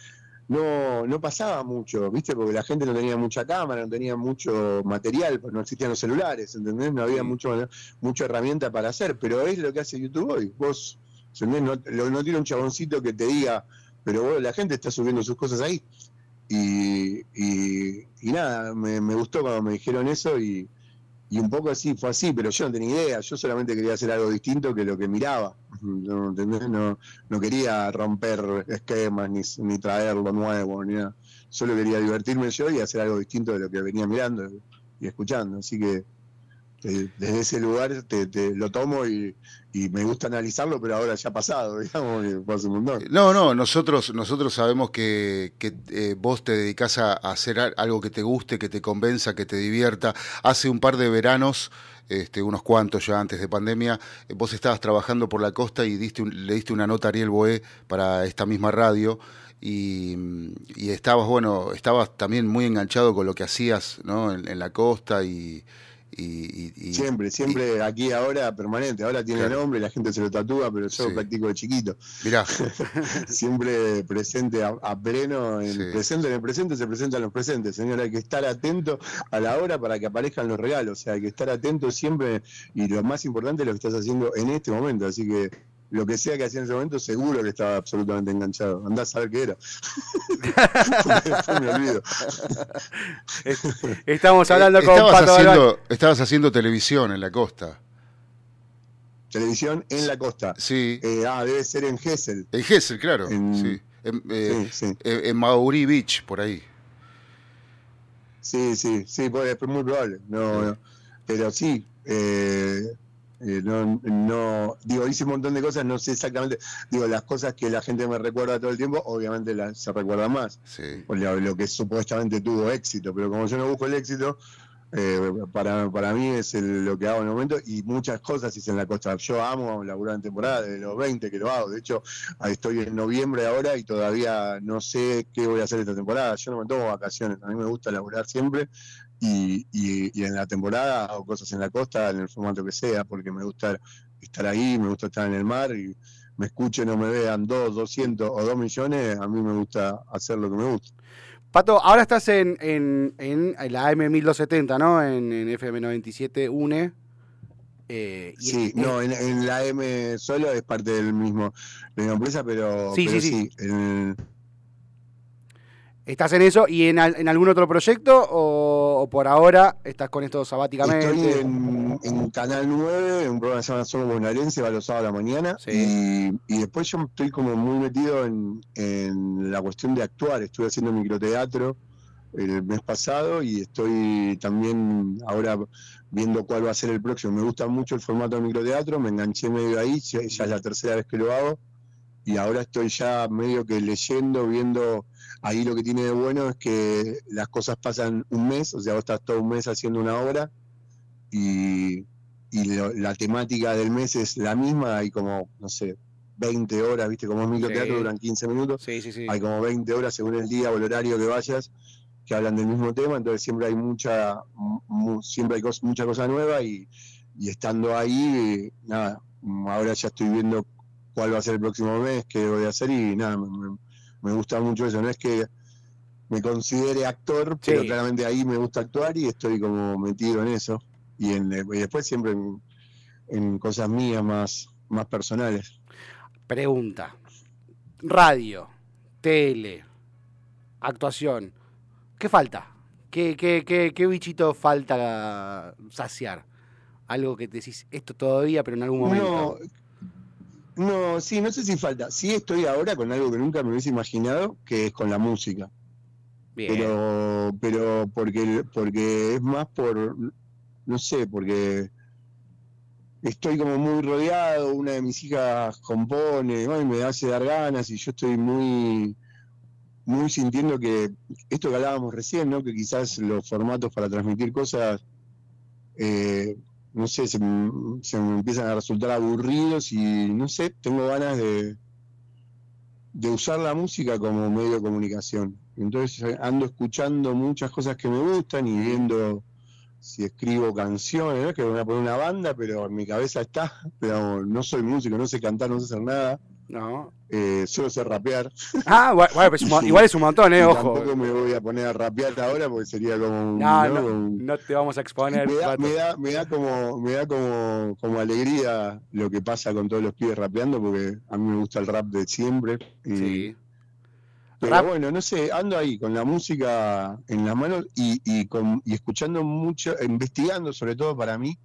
no, no pasaba mucho, ¿viste? Porque la gente no tenía mucha cámara, no tenía mucho material, pues no existían los celulares, ¿entendés? No había mucho, mucha herramienta para hacer, pero es lo que hace YouTube hoy. Vos, ¿entendés? No, no tiene un chaboncito que te diga, pero vos, la gente está subiendo sus cosas ahí. Y, y, nada, me, me gustó cuando me dijeron eso y, y un poco así fue así, pero yo no tenía idea, yo solamente quería hacer algo distinto que lo que miraba. (laughs) No, no, quería romper esquemas ni, ni traer lo nuevo, ni nada. Solo quería divertirme yo y hacer algo distinto de lo que venía mirando y escuchando. Así que desde ese lugar te, lo tomo y, me gusta analizarlo, pero ahora ya ha pasado, (laughs) digamos, un. No, no, nosotros, nosotros sabemos que, eh, vos te dedicás a, hacer algo que te guste, que te convenza, que te divierta. Hace un par de veranos, este, unos cuantos ya antes de pandemia, eh, vos estabas trabajando por la costa y diste le diste una nota a Ariel Boé para esta misma radio. Y, estabas, bueno, estabas también muy enganchado con lo que hacías ¿no? en la costa y, y, siempre, siempre aquí ahora permanente. Ahora tiene nombre, la gente se lo tatúa, pero yo practico de chiquito. Mirá. (laughs) siempre presente a, pleno. En, presente, en el presente se presentan los presentes, señor. Hay que estar atento a la hora para que aparezcan los regalos. O sea, hay que estar atento siempre. Y lo más importante es lo que estás haciendo en este momento. Así que lo que sea que hacía en ese momento, seguro que estaba absolutamente enganchado. Andá a saber qué era. (laughs) (laughs) me olvido. Estamos hablando con estabas haciendo, Estabas haciendo televisión en la costa. Televisión en la costa. Sí. Eh, ah, debe ser en Gessel. En Gessel, claro. En, sí. En, eh, en, Mauri Beach, por ahí. Sí, sí, sí, es muy probable. No, no. Pero sí, eh, eh, no, no, digo, hice un montón de cosas, no sé exactamente, digo, las cosas que la gente me recuerda todo el tiempo, obviamente se recuerda más, por lo, que supuestamente tuvo éxito, pero como yo no busco el éxito, eh, para, para mí es lo que hago en el momento y muchas cosas hice en la costa. Yo amo laburar en temporada, desde los 20 que lo hago, de hecho, estoy en noviembre ahora y todavía no sé qué voy a hacer esta temporada, yo no me tomo vacaciones, a mí me gusta laburar siempre, y, y, en la temporada hago cosas en la costa, en el formato que sea, porque me gusta estar ahí, me gusta estar en el mar y me escuchen o me vean dos, doscientos o dos millones, a mí me gusta hacer lo que me gusta. Pato, ahora estás en, en, en la AM1270, ¿no? En, en FM97 UNE. Eh, sí, no, en, la M solo es parte del mismo, de la empresa, pero sí, sí, sí. ¿Estás en eso y en, en algún otro proyecto o, por ahora estás con esto sabáticamente? Estoy en, Canal 9, un programa que se llama Somos Bonaerense, va los sábados a la mañana. Y, después yo estoy como muy metido en, la cuestión de actuar. Estuve haciendo microteatro el mes pasado y estoy también ahora viendo cuál va a ser el próximo. Me gusta mucho el formato de microteatro, me enganché medio ahí, ya es la tercera vez que lo hago y ahora estoy ya medio que leyendo, viendo, ahí lo que tiene de bueno es que las cosas pasan un mes, o sea, vos estás todo un mes haciendo una obra y, la temática del mes es la misma, hay como, no sé, 20 horas, viste, como es microteatro, duran 15 minutos, sí, sí, hay como 20 horas según el día o el horario que vayas que hablan del mismo tema, entonces siempre hay mucha, siempre hay mucha cosa nueva y, y estando ahí, nada, ahora ya estoy viendo cuál va a ser el próximo mes, qué voy a hacer y nada, me, gusta mucho eso. No es que me considere actor, pero claramente ahí me gusta actuar y estoy como metido en eso. Y, en, después siempre en, cosas mías más, más personales. Pregunta. Radio, tele, actuación. ¿Qué falta? ¿Qué, qué, qué, qué bichito falta saciar? Algo que te decís, esto todavía, pero en algún momento. No, sí, no sé si falta. Sí estoy ahora con algo que nunca me hubiese imaginado, que es con la música. Pero, pero porque, porque es más por, no sé, porque estoy como muy rodeado, una de mis hijas compone, y me hace dar ganas y yo estoy muy, muy sintiendo que esto que hablábamos recién, ¿no? que quizás los formatos para transmitir cosas eh, no sé, se, me empiezan a resultar aburridos y no sé, tengo ganas de, de usar la música como medio de comunicación. Entonces eh, ando escuchando muchas cosas que me gustan y viendo si escribo canciones, no que voy a poner una banda, pero en mi cabeza está, (laughs) pero no soy músico, no sé cantar, no sé hacer nada, No. eh, solo sé rapear. Ah, bueno, pues (laughs) igual es un montón, eh, ojo. Tampoco me voy a poner a rapear ahora porque sería como un- No, ¿no? no, te vamos a exponer. me da, me da, me da como, me da como, como alegría lo que pasa con todos los pibes rapeando, porque a mí me gusta el rap de siempre. y- Sí. Pero Rap- bueno, no sé, ando ahí con la música en las manos y, y, con, y escuchando mucho, investigando sobre todo para mí,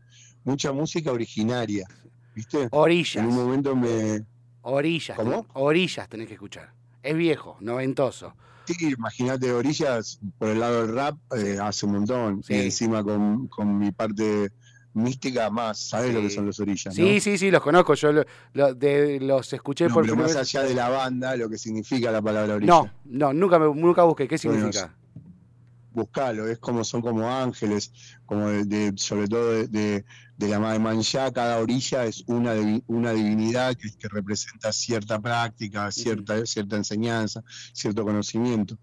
mucha música originaria. ¿Viste? Orillas. En un momento me. Orillas. ¿Cómo? Orillas tenés que escuchar. Es viejo, noventoso. Sí, imagínate Orillas por el lado del rap eh, hace un montón. Sí. Y encima con, con mi parte mística más, ¿sabes Sí. lo que son los Orillas? Sí, ¿no? sí, sí, los conozco. Yo lo- lo- de, los escuché No, por pero más vez. allá de la banda, lo que significa la palabra orilla. No, no, nunca, me, nunca busqué. ¿Qué Bueno, significa? Buscalo, es como son como ángeles, como de, de- sobre todo de, de, de la Madre Manchá, cada orilla es una, una divinidad que, que representa cierta práctica, cierta, cierta enseñanza, cierto conocimiento,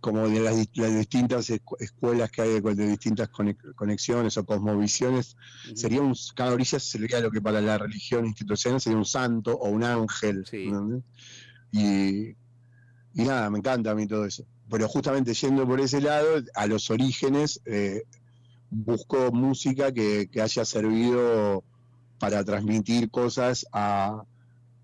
como de las, dis- las distintas escu- escuelas que hay de, de distintas conex- conexiones o cosmovisiones, sería un, cada orilla sería lo que para la religión institucional sería un santo o un ángel. Sí. ¿entendés? Y, y nada, me encanta a mí todo eso. Pero justamente yendo por ese lado, a los orígenes, eh, busco música que, que haya servido para transmitir cosas a,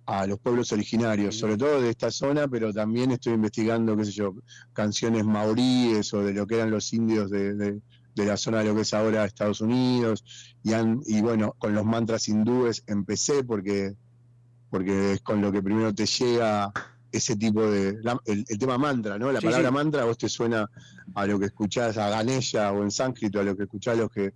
a los pueblos originarios, sobre todo de esta zona, pero también estoy investigando, qué sé yo, canciones maoríes o de lo que eran los indios de, de- de la zona de lo que es ahora Estados Unidos. Y, han- y bueno, con los mantras hindúes empecé porque, porque es con lo que primero te llega ese tipo de... la- el, el tema mantra, ¿no? La Sí, palabra sí. mantra a vos te suena a lo que escuchás a Ganesha o en sánscrito, a lo que escuchás los que,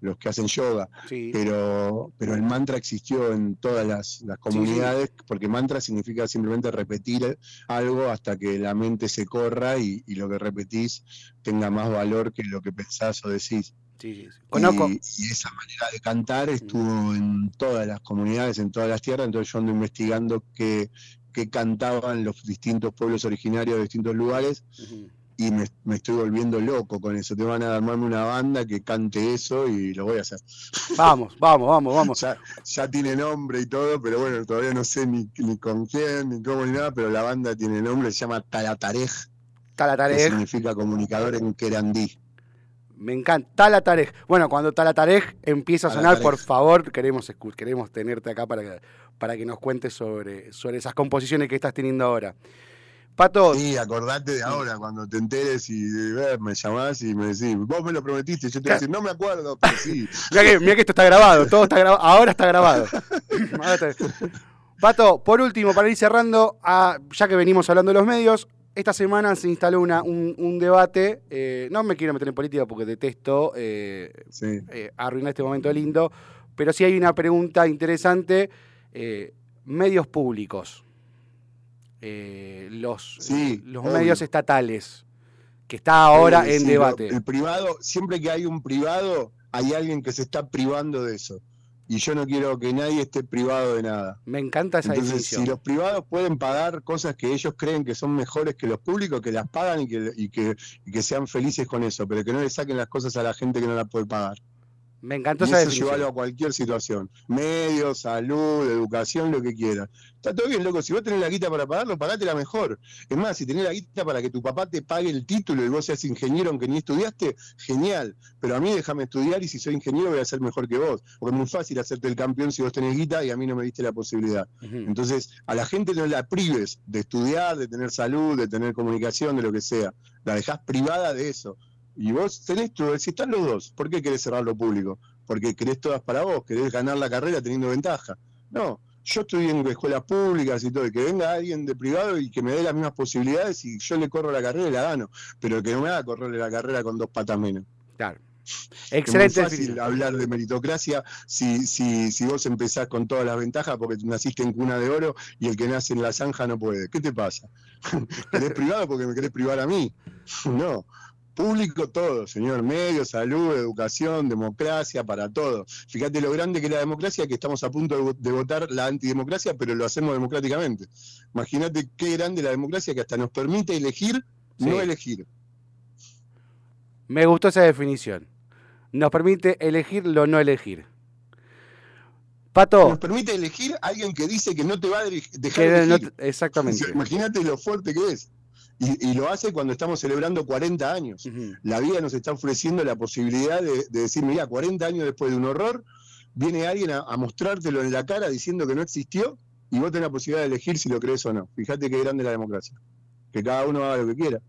los que hacen yoga Sí. pero, pero el mantra existió en todas las, las comunidades, porque mantra significa simplemente repetir algo hasta que la mente se corra y, y lo que repetís tenga más valor que lo que pensás o decís. sí, sí, sí. Conozco. Y, y esa manera de cantar estuvo en todas las comunidades, en todas las tierras, entonces yo ando investigando qué, qué cantaban los distintos pueblos originarios de distintos lugares y me, me estoy volviendo loco con eso. Te van a armarme una banda que cante eso y lo voy a hacer. Vamos, vamos, vamos, vamos. Ya, ya tiene nombre y todo, pero bueno, todavía no sé ni, ni con quién, ni cómo, ni nada, pero la banda tiene nombre, se llama Talatarej, que Talatarej. significa comunicador en Querandí. Me encanta. Talatarej. Bueno, cuando Talatarej empieza a sonar, Talatarej. por favor, queremos, queremos tenerte acá para que, para que nos cuentes sobre, sobre esas composiciones que estás teniendo ahora. Pato, Sí, acordate de ahora, cuando te enteres y eh, me llamás y me decís, vos me lo prometiste, yo te voy a decir, no me acuerdo, pero sí. (laughs) Mirá que, mirá que esto está grabado, todo está grabado, ahora está grabado. (laughs) Pato, por último, para ir cerrando, ah, ya que venimos hablando de los medios, esta semana se instaló una, un, un debate, eh, no me quiero meter en política porque detesto eh, Sí. eh, arruinar este momento lindo, pero sí hay una pregunta interesante, eh, medios públicos, eh, los, Sí, los obvio. medios estatales, que está ahora Sí, en debate. el privado, siempre que hay un privado, hay alguien que se está privando de eso. Y yo no quiero que nadie esté privado de nada. Me encanta esa Entonces, definición. si los privados pueden pagar cosas que ellos creen que son mejores que los públicos, que las pagan y que, y que, y que sean felices con eso, pero que no le saquen las cosas a la gente que no las puede pagar. Me encantó Y esa llevarlo a cualquier situación. Medios, salud, educación, lo que quieras. Está todo bien, loco. Si vos tenés la guita para pagarlo, pagátela mejor. Es más, si tenés la guita para que tu papá te pague el título y vos seas ingeniero aunque ni estudiaste, genial. Pero a mí déjame estudiar y si soy ingeniero voy a ser mejor que vos. Porque es muy fácil hacerte el campeón si vos tenés guita y a mí no me diste la posibilidad. Entonces, a la gente no la prives de estudiar, de tener salud, de tener comunicación, de lo que sea. La dejás privada de eso. Y vos tenés todo, si están los dos, ¿por qué querés cerrar lo público? Porque querés todas para vos, querés ganar la carrera teniendo ventaja. No, yo estoy en escuelas públicas y todo, y que venga alguien de privado y que me dé las mismas posibilidades y yo le corro la carrera y la gano, pero que no me haga correrle la carrera con dos patas menos. Claro. Es Excelente muy fácil hablar de meritocracia si, si, si vos empezás con todas las ventajas porque naciste en cuna de oro y el que nace en la zanja no puede. ¿Qué te pasa? (laughs) ¿Querés privado porque me querés privar a mí? (laughs) No. Público todo, señor. Medio, salud, educación, democracia, para todo. Fíjate lo grande que es la democracia, que estamos a punto de, vo- de votar la antidemocracia, pero lo hacemos democráticamente. Imagínate qué grande la democracia que hasta nos permite elegir, Sí. no elegir. Me gustó esa definición. Nos permite elegir lo no elegir. Pato, Nos permite elegir a alguien que dice que no te va a dej- dejar que elegir. te- exactamente. Imagínate lo fuerte que es. Y, y lo hace cuando estamos celebrando 40 años. La vida nos está ofreciendo la posibilidad de, de decir, mira, 40 años después de un horror, viene alguien a, a mostrártelo en la cara diciendo que no existió y vos tenés la posibilidad de elegir si lo crees o no. Fíjate qué grande la democracia. Que cada uno haga lo que quiera.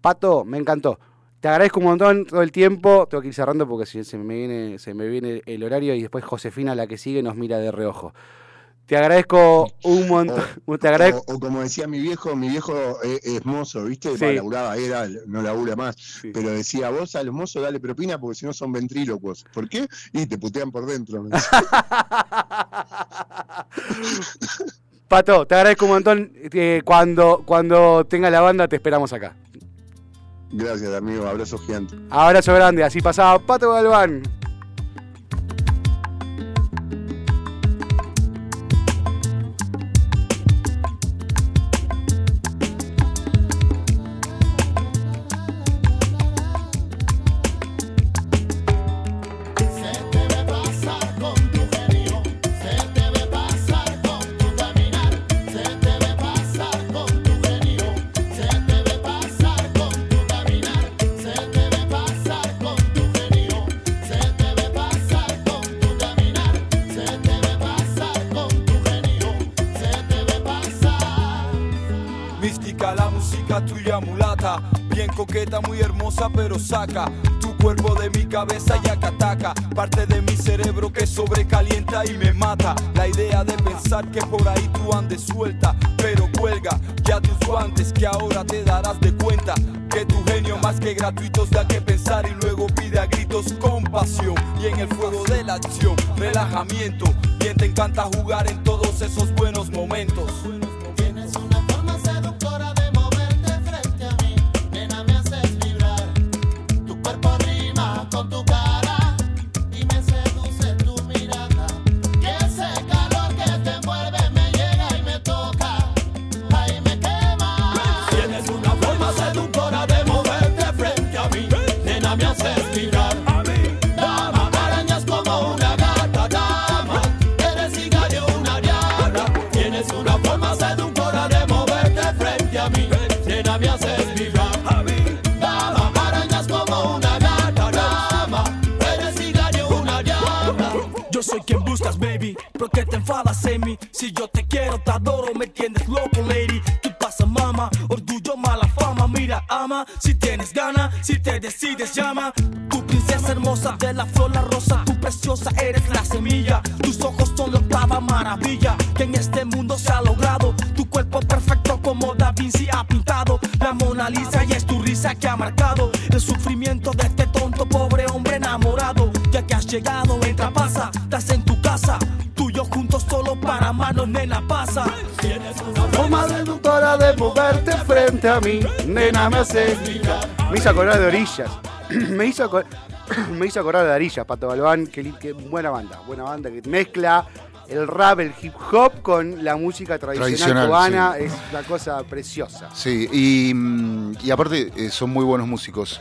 Pato, me encantó. Te agradezco un montón todo el tiempo. Tengo que ir cerrando porque si se me viene, se me viene el horario y después Josefina, la que sigue, nos mira de reojo. Te agradezco un montón. (laughs) Te agradezco. O, o como decía mi viejo, mi viejo es, es mozo, ¿viste? Sí. Laburaba, era, no labura más. Sí. Pero decía, vos a los mozos dale propina porque si no son ventrílocos. ¿Por qué? Y te putean por dentro. (laughs) Pato, te agradezco un montón. Eh, cuando, cuando tenga la banda, te esperamos acá. Gracias, amigo. Abrazo gigante. Abrazo grande. Así pasaba Pato Galván. Tu cuerpo de mi cabeza y acataca, parte de mi cerebro que sobrecalienta y me mata. La idea de pensar que por ahí tú andes suelta, pero cuelga ya tus guantes que ahora te darás de cuenta que tu genio más que gratuitos da que pensar y luego pide a gritos compasión y en el fuego de la acción relajamiento. Bien te encanta jugar en todos esos buenos momentos. Me tienes loco, lady. ¿Qué pasa, mama? Orgullo, mala fama. Mira, ama, si tienes gana, si te decides, llama. Tu princesa hermosa de la flor, la rosa. Tu preciosa eres la semilla. Tus ojos son la octava maravilla que en este mundo se ha logrado. Tu cuerpo perfecto como Da Vinci ha pintado. La Mona Lisa y es tu risa que ha marcado el sufrimiento de este tonto pobre hombre enamorado. Ya que has llegado, entra, pasa, estás en tu casa. Tú y yo juntos solo para amarnos, nena, pasa. Forma seductora de moverte frente a mí, nena me hace Me hizo acordar de orillas. (clears throat) me, hizo aco- (clears throat) me hizo acordar de orillas, Pato Galván. Qué, li- qué buena banda, buena banda que mezcla el rap, el hip hop con la música tradicional, Tradicional, cubana. sí. Es una cosa preciosa. Sí, y, mm, y aparte eh, son muy buenos músicos.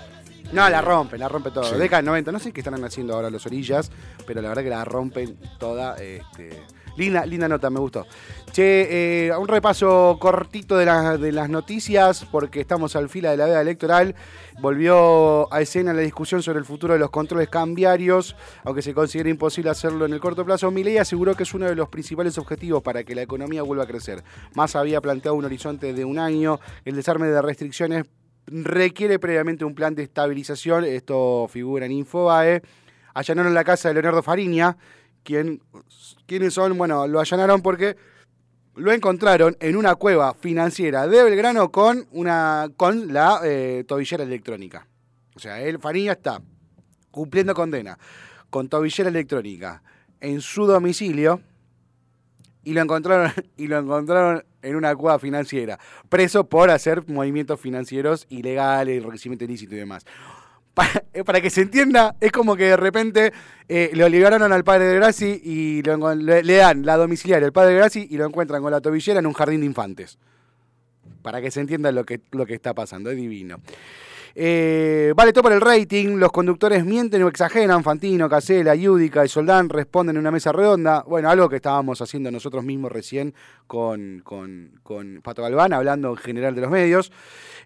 No, la rompen, la rompe todo. Sí. Década del 90, no sé qué están haciendo ahora los orillas, pero la verdad que la rompen toda. Este, linda, linda nota, me gustó. Che, eh, un repaso cortito de, la- de las noticias, porque estamos al fila de la veda electoral. Volvió a escena la discusión sobre el futuro de los controles cambiarios, aunque se considera imposible hacerlo en el corto plazo. Milei aseguró que es uno de los principales objetivos para que la economía vuelva a crecer. Más había planteado un horizonte de un año. El desarme de restricciones requiere previamente un plan de estabilización. Esto figura en Infobae. Allanaron la casa de Leonardo Fariña, quien, quienes son, bueno, lo allanaron porque lo encontraron en una cueva financiera de Belgrano con, una, con la eh, tobillera electrónica. O sea, él, Fariña está cumpliendo condena con tobillera electrónica en su domicilio y lo encontraron (laughs) y lo encontraron en una cueva financiera, preso por hacer movimientos financieros ilegales, enriquecimiento ilícito y demás. Para, eh, para que se entienda, es como que de repente eh, lo liberaron al padre de Graci y le dan la domiciliaria al padre de Graci y lo encuentran con la tobillera en un jardín de infantes. Para que se entienda lo que, lo que está pasando, es divino. Eh, vale todo por el rating, los conductores mienten o exageran, Fantino, Casela, Yudica y Soldán responden en una mesa redonda, bueno, algo que estábamos haciendo nosotros mismos recién con, con, Pato Galván, hablando en general de los medios.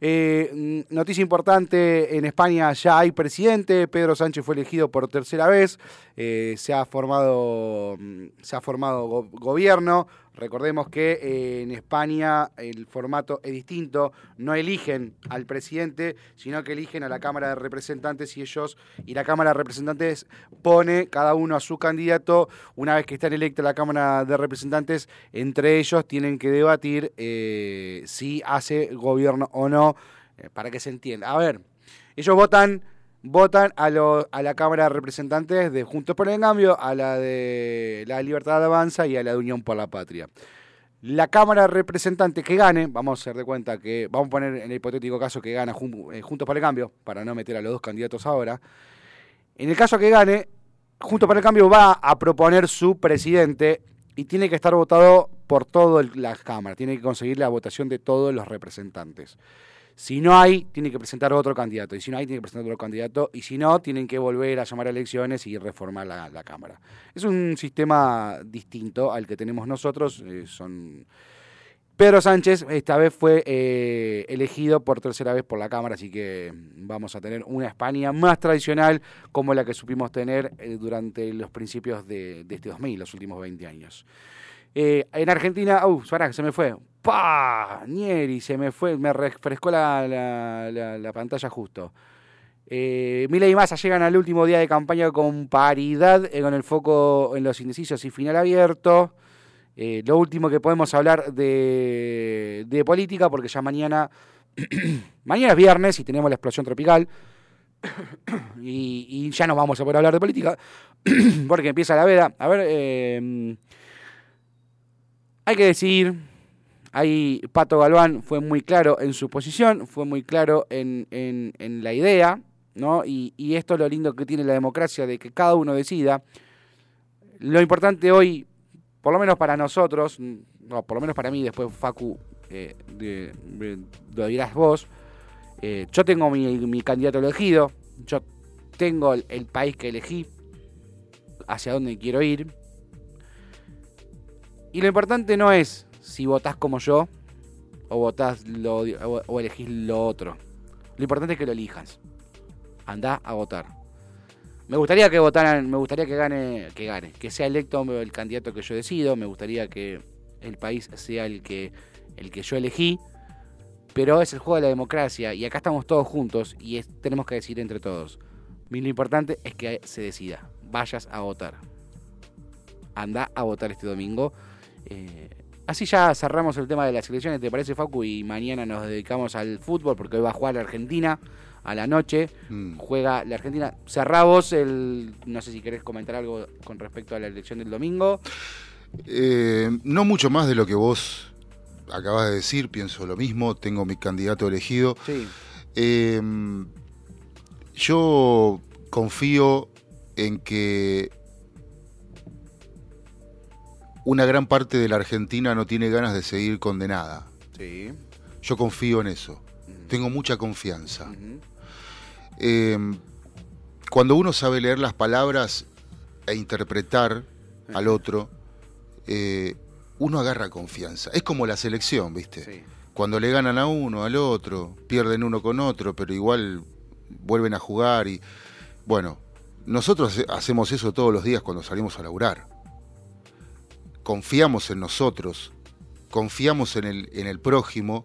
Eh, noticia importante, en España ya hay presidente, Pedro Sánchez fue elegido por tercera vez, eh, se ha formado, mm, se ha formado go- gobierno, Recordemos que eh, en España el formato es distinto, no eligen al presidente, sino que eligen a la Cámara de Representantes y ellos, y la Cámara de Representantes pone cada uno a su candidato, una vez que están electa la Cámara de Representantes, entre ellos tienen que debatir eh, si hace gobierno o no, eh, para que se entienda. A ver, ellos votan votan a, lo- a la Cámara de Representantes de Juntos por el Cambio, a la de la Libertad de Avanza y a la de Unión por la Patria. La Cámara de Representantes que gane, vamos a hacer de cuenta que, vamos a poner en el hipotético caso que gana eh, Juntos por el Cambio, para no meter a los dos candidatos ahora. En el caso que gane, Juntos por el Cambio va a proponer su presidente y tiene que estar votado por toda la Cámara, tiene que conseguir la votación de todos los representantes. Si no hay, tiene que presentar otro candidato. Y si no hay, tiene que presentar otro candidato. Y si no, tienen que volver a llamar a elecciones y reformar la, Cámara. Es un sistema distinto al que tenemos nosotros. eh, son Pedro Sánchez esta vez fue eh, elegido por tercera vez por la Cámara, así que vamos a tener una España más tradicional como la que supimos tener eh, durante los principios de, de este 2000, los últimos 20 años. Eh, en Argentina, uh, pará, se me fue. ¡Pah! Nieri, se me fue, me refrescó la, la- la- la pantalla justo. Eh, Milei y Massa llegan al último día de campaña con paridad, eh, con el foco en los indecisos y final abierto. Eh, lo último que podemos hablar de, de política, porque ya mañana, (coughs) mañana es viernes y tenemos la explosión tropical. (coughs) y, ya no vamos a poder hablar de política, (coughs) porque empieza la veda. A ver, hay que decir, ahí Pato Galván fue muy claro en su posición, fue muy claro en, en- la idea, ¿no? Y, y esto es lo lindo que tiene la democracia, de que cada uno decida. Lo importante hoy, por lo menos para nosotros, no, por lo menos para mí, después Facu, eh, de- de- lo dirás vos, eh, yo tengo mi, mi candidato elegido, yo tengo el, el país que elegí, hacia dónde quiero ir. Y lo importante no es si votás como yo o votás lo, o, o elegís lo otro. Lo importante es que lo elijas. Andá a votar. Me gustaría que votaran, me gustaría que gane, que gane, que sea electo el candidato que yo decido, me gustaría que el país sea el que, el que yo elegí, pero es el juego de la democracia y acá estamos todos juntos y tenemos que decidir entre todos. Lo importante es que se decida, vayas a votar. Anda a votar este domingo. Eh, así ya cerramos el tema de las elecciones, ¿te parece Facu? Y mañana nos dedicamos al fútbol porque hoy va a jugar la Argentina a la noche. Mm. Juega la Argentina. Cerrá vos el... No sé si querés comentar algo con respecto a la elección del domingo. Eh, no mucho más de lo que vos acabas de decir, pienso lo mismo, tengo mi candidato elegido. Sí. Eh, yo confío en que una gran parte de la Argentina no tiene ganas de seguir condenada. Sí. Yo confío en eso. Tengo mucha confianza. Eh, cuando uno sabe leer las palabras e interpretar al otro, eh, uno agarra confianza. Es como la selección, ¿viste? Sí. Cuando le ganan a uno, al otro, pierden uno con otro, pero igual vuelven a jugar y bueno, nosotros hace- hacemos eso todos los días cuando salimos a laburar. Confiamos en nosotros, confiamos en el, en el prójimo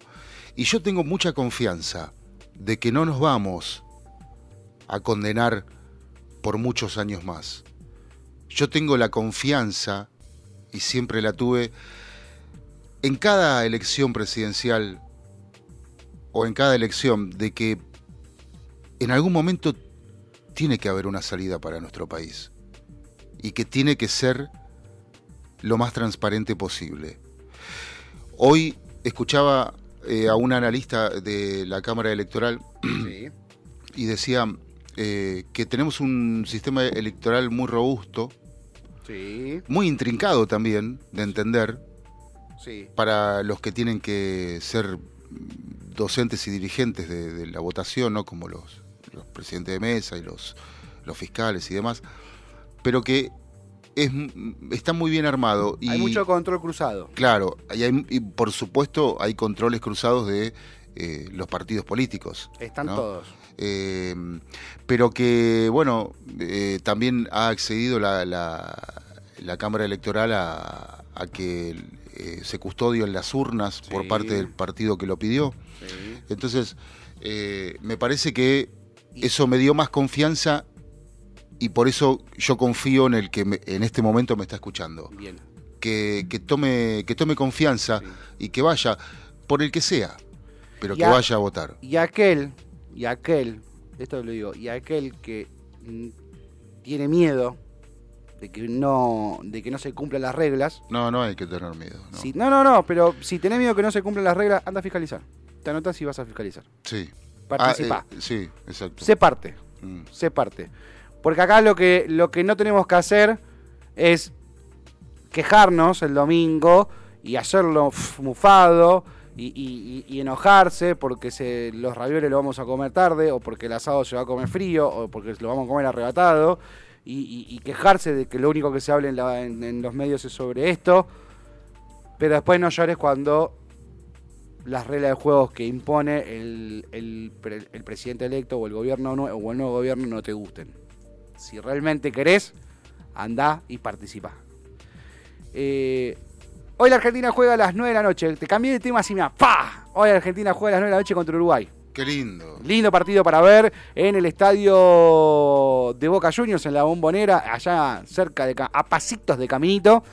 y yo tengo mucha confianza de que no nos vamos a condenar por muchos años más. Yo tengo la confianza, y siempre la tuve, en cada elección presidencial o en cada elección, de que en algún momento tiene que haber una salida para nuestro país. Y que tiene que ser lo más transparente posible. Hoy escuchaba eh, a un analista de la Cámara Electoral Sí. y decía eh, que tenemos un sistema electoral muy robusto, Sí. muy intrincado también de entender Sí. para los que tienen que ser docentes y dirigentes de, de la votación, ¿no? como los, los presidentes de mesa y los, los fiscales y demás, pero que es, está muy bien armado. Y, Hay mucho control cruzado. Claro, y, hay- y por supuesto hay controles cruzados de eh, los partidos políticos. Están ¿no? todos. Eh, pero que, bueno, eh, también ha accedido la, la- la Cámara Electoral a, a que se custodien las urnas por parte del partido que lo pidió. Sí. Entonces, me parece que eso me dio más confianza y por eso yo confío en el que me- en este momento me está escuchando. Bien. Que, que tome, que tome confianza Sí. y que vaya, por el que sea, pero que Ya- vaya a votar. Y aquel, y aquel, esto lo digo, y aquel que tiene miedo de que no, de que no se cumplan las reglas. No, no hay que tener miedo. No. Si- no, no, no, pero si tenés miedo que no se cumplan las reglas, anda a fiscalizar. Te anotas y vas a fiscalizar. Sí. Participa. Ah, eh, sí, exacto. Sé parte, Mm. sé parte. Porque acá lo que, lo que no tenemos que hacer es quejarnos el domingo y hacerlo mufado y, enojarse porque se, los ravioles lo vamos a comer tarde o porque el asado se va a comer frío o porque lo vamos a comer arrebatado y, quejarse de que lo único que se habla en, la- en- los medios es sobre esto, pero después no llores cuando las reglas de juegos que impone el, el el presidente electo o el gobierno o el nuevo gobierno no te gusten. Si realmente querés, anda y participa. Eh, hoy la Argentina juega a las 9 de la noche. Te cambié de tema así, mira, ¡pa! Hoy la Argentina juega a las 9 de la noche contra Uruguay. Qué lindo. Lindo partido para ver en el estadio de Boca Juniors, en la Bombonera, allá cerca de, a pasitos de caminito.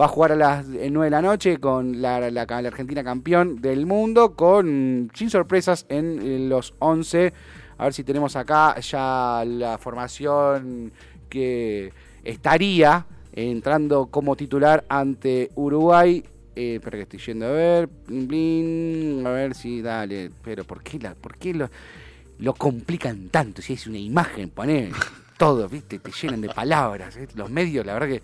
Va a jugar a las 9 de la noche con la, la- la Argentina campeón del mundo, con sin sorpresas en, en los 11. A ver si tenemos acá ya la formación que estaría entrando como titular ante Uruguay. Eh, espera que estoy yendo a ver. A ver si dale. Pero ¿por qué, la, por qué lo, lo complican tanto? Si es una imagen, poner todo, ¿viste? Te llenan de palabras. ¿eh? Los medios, la verdad que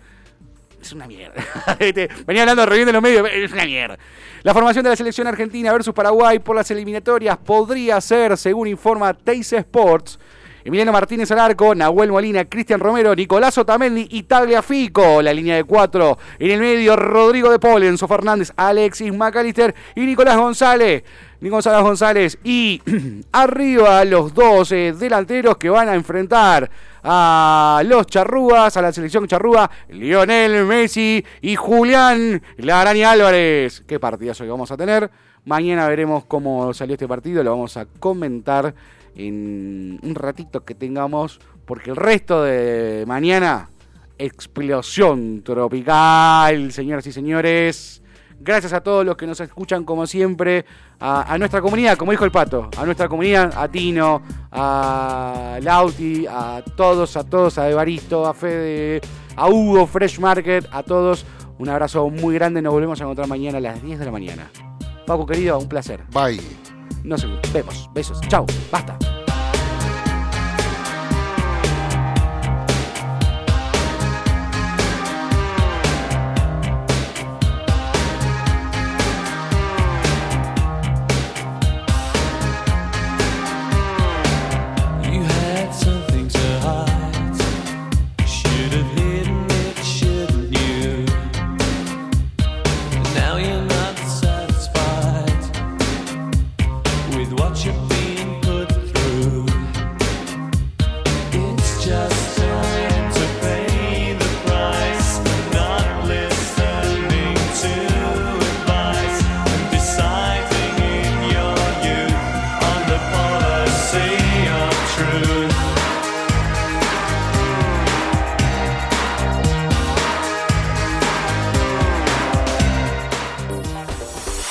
es una mierda. ¿Viste? (laughs) Venía hablando bien de los medios, es una mierda. La formación de la selección argentina versus Paraguay por las eliminatorias podría ser, según informa Teis Sports, Emiliano Martínez al arco, Nahuel Molina, Cristian Romero, Nicolás Otamendi y Tagliafico. La línea de cuatro. En el medio, Rodrigo de Paul, Enzo Fernández, Alexis McAllister y Nicolás González. Nicolás González. Y (clears throat) arriba los dos eh, delanteros que van a enfrentar a los charrúas, a la selección charrúa, Lionel Messi y Julián La Araña Álvarez. Qué partidazo que vamos a tener. Mañana veremos cómo salió este partido, lo vamos a comentar en un ratito que tengamos, porque el resto de mañana, explosión tropical, señoras y señores. Gracias a todos los que nos escuchan como siempre, a, nuestra comunidad, como dijo el pato, a nuestra comunidad, a Tino, a Lauti, a todos, a todos, a Evaristo, a Fede, a Hugo, Fresh Market, a todos. Un abrazo muy grande, nos volvemos a encontrar mañana a las 10 de la mañana. Paco querido, un placer. Bye. Nos vemos. Besos. Chao. Basta.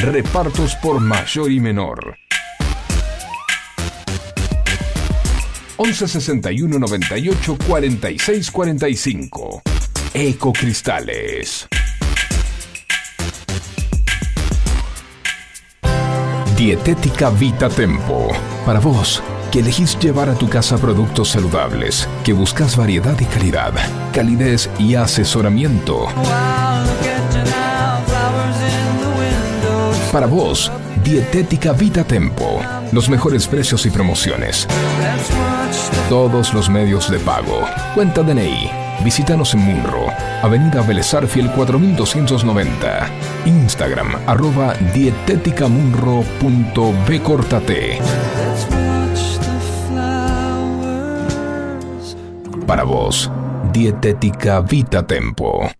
Repartos por mayor y menor. 11 61 98 46 45. Ecocristales. Dietética Vita Tempo. Para vos, que elegís llevar a tu casa productos saludables, que buscas variedad y calidad, calidez y asesoramiento. Para vos, Dietética Vita Tempo. Los mejores precios y promociones. Todos los medios de pago. Cuenta DNI. Visítanos en Munro, Avenida Belezarfiel 4290. Instagram, arroba dieteticamunro.bcortate. Para vos, Dietética Vita Tempo.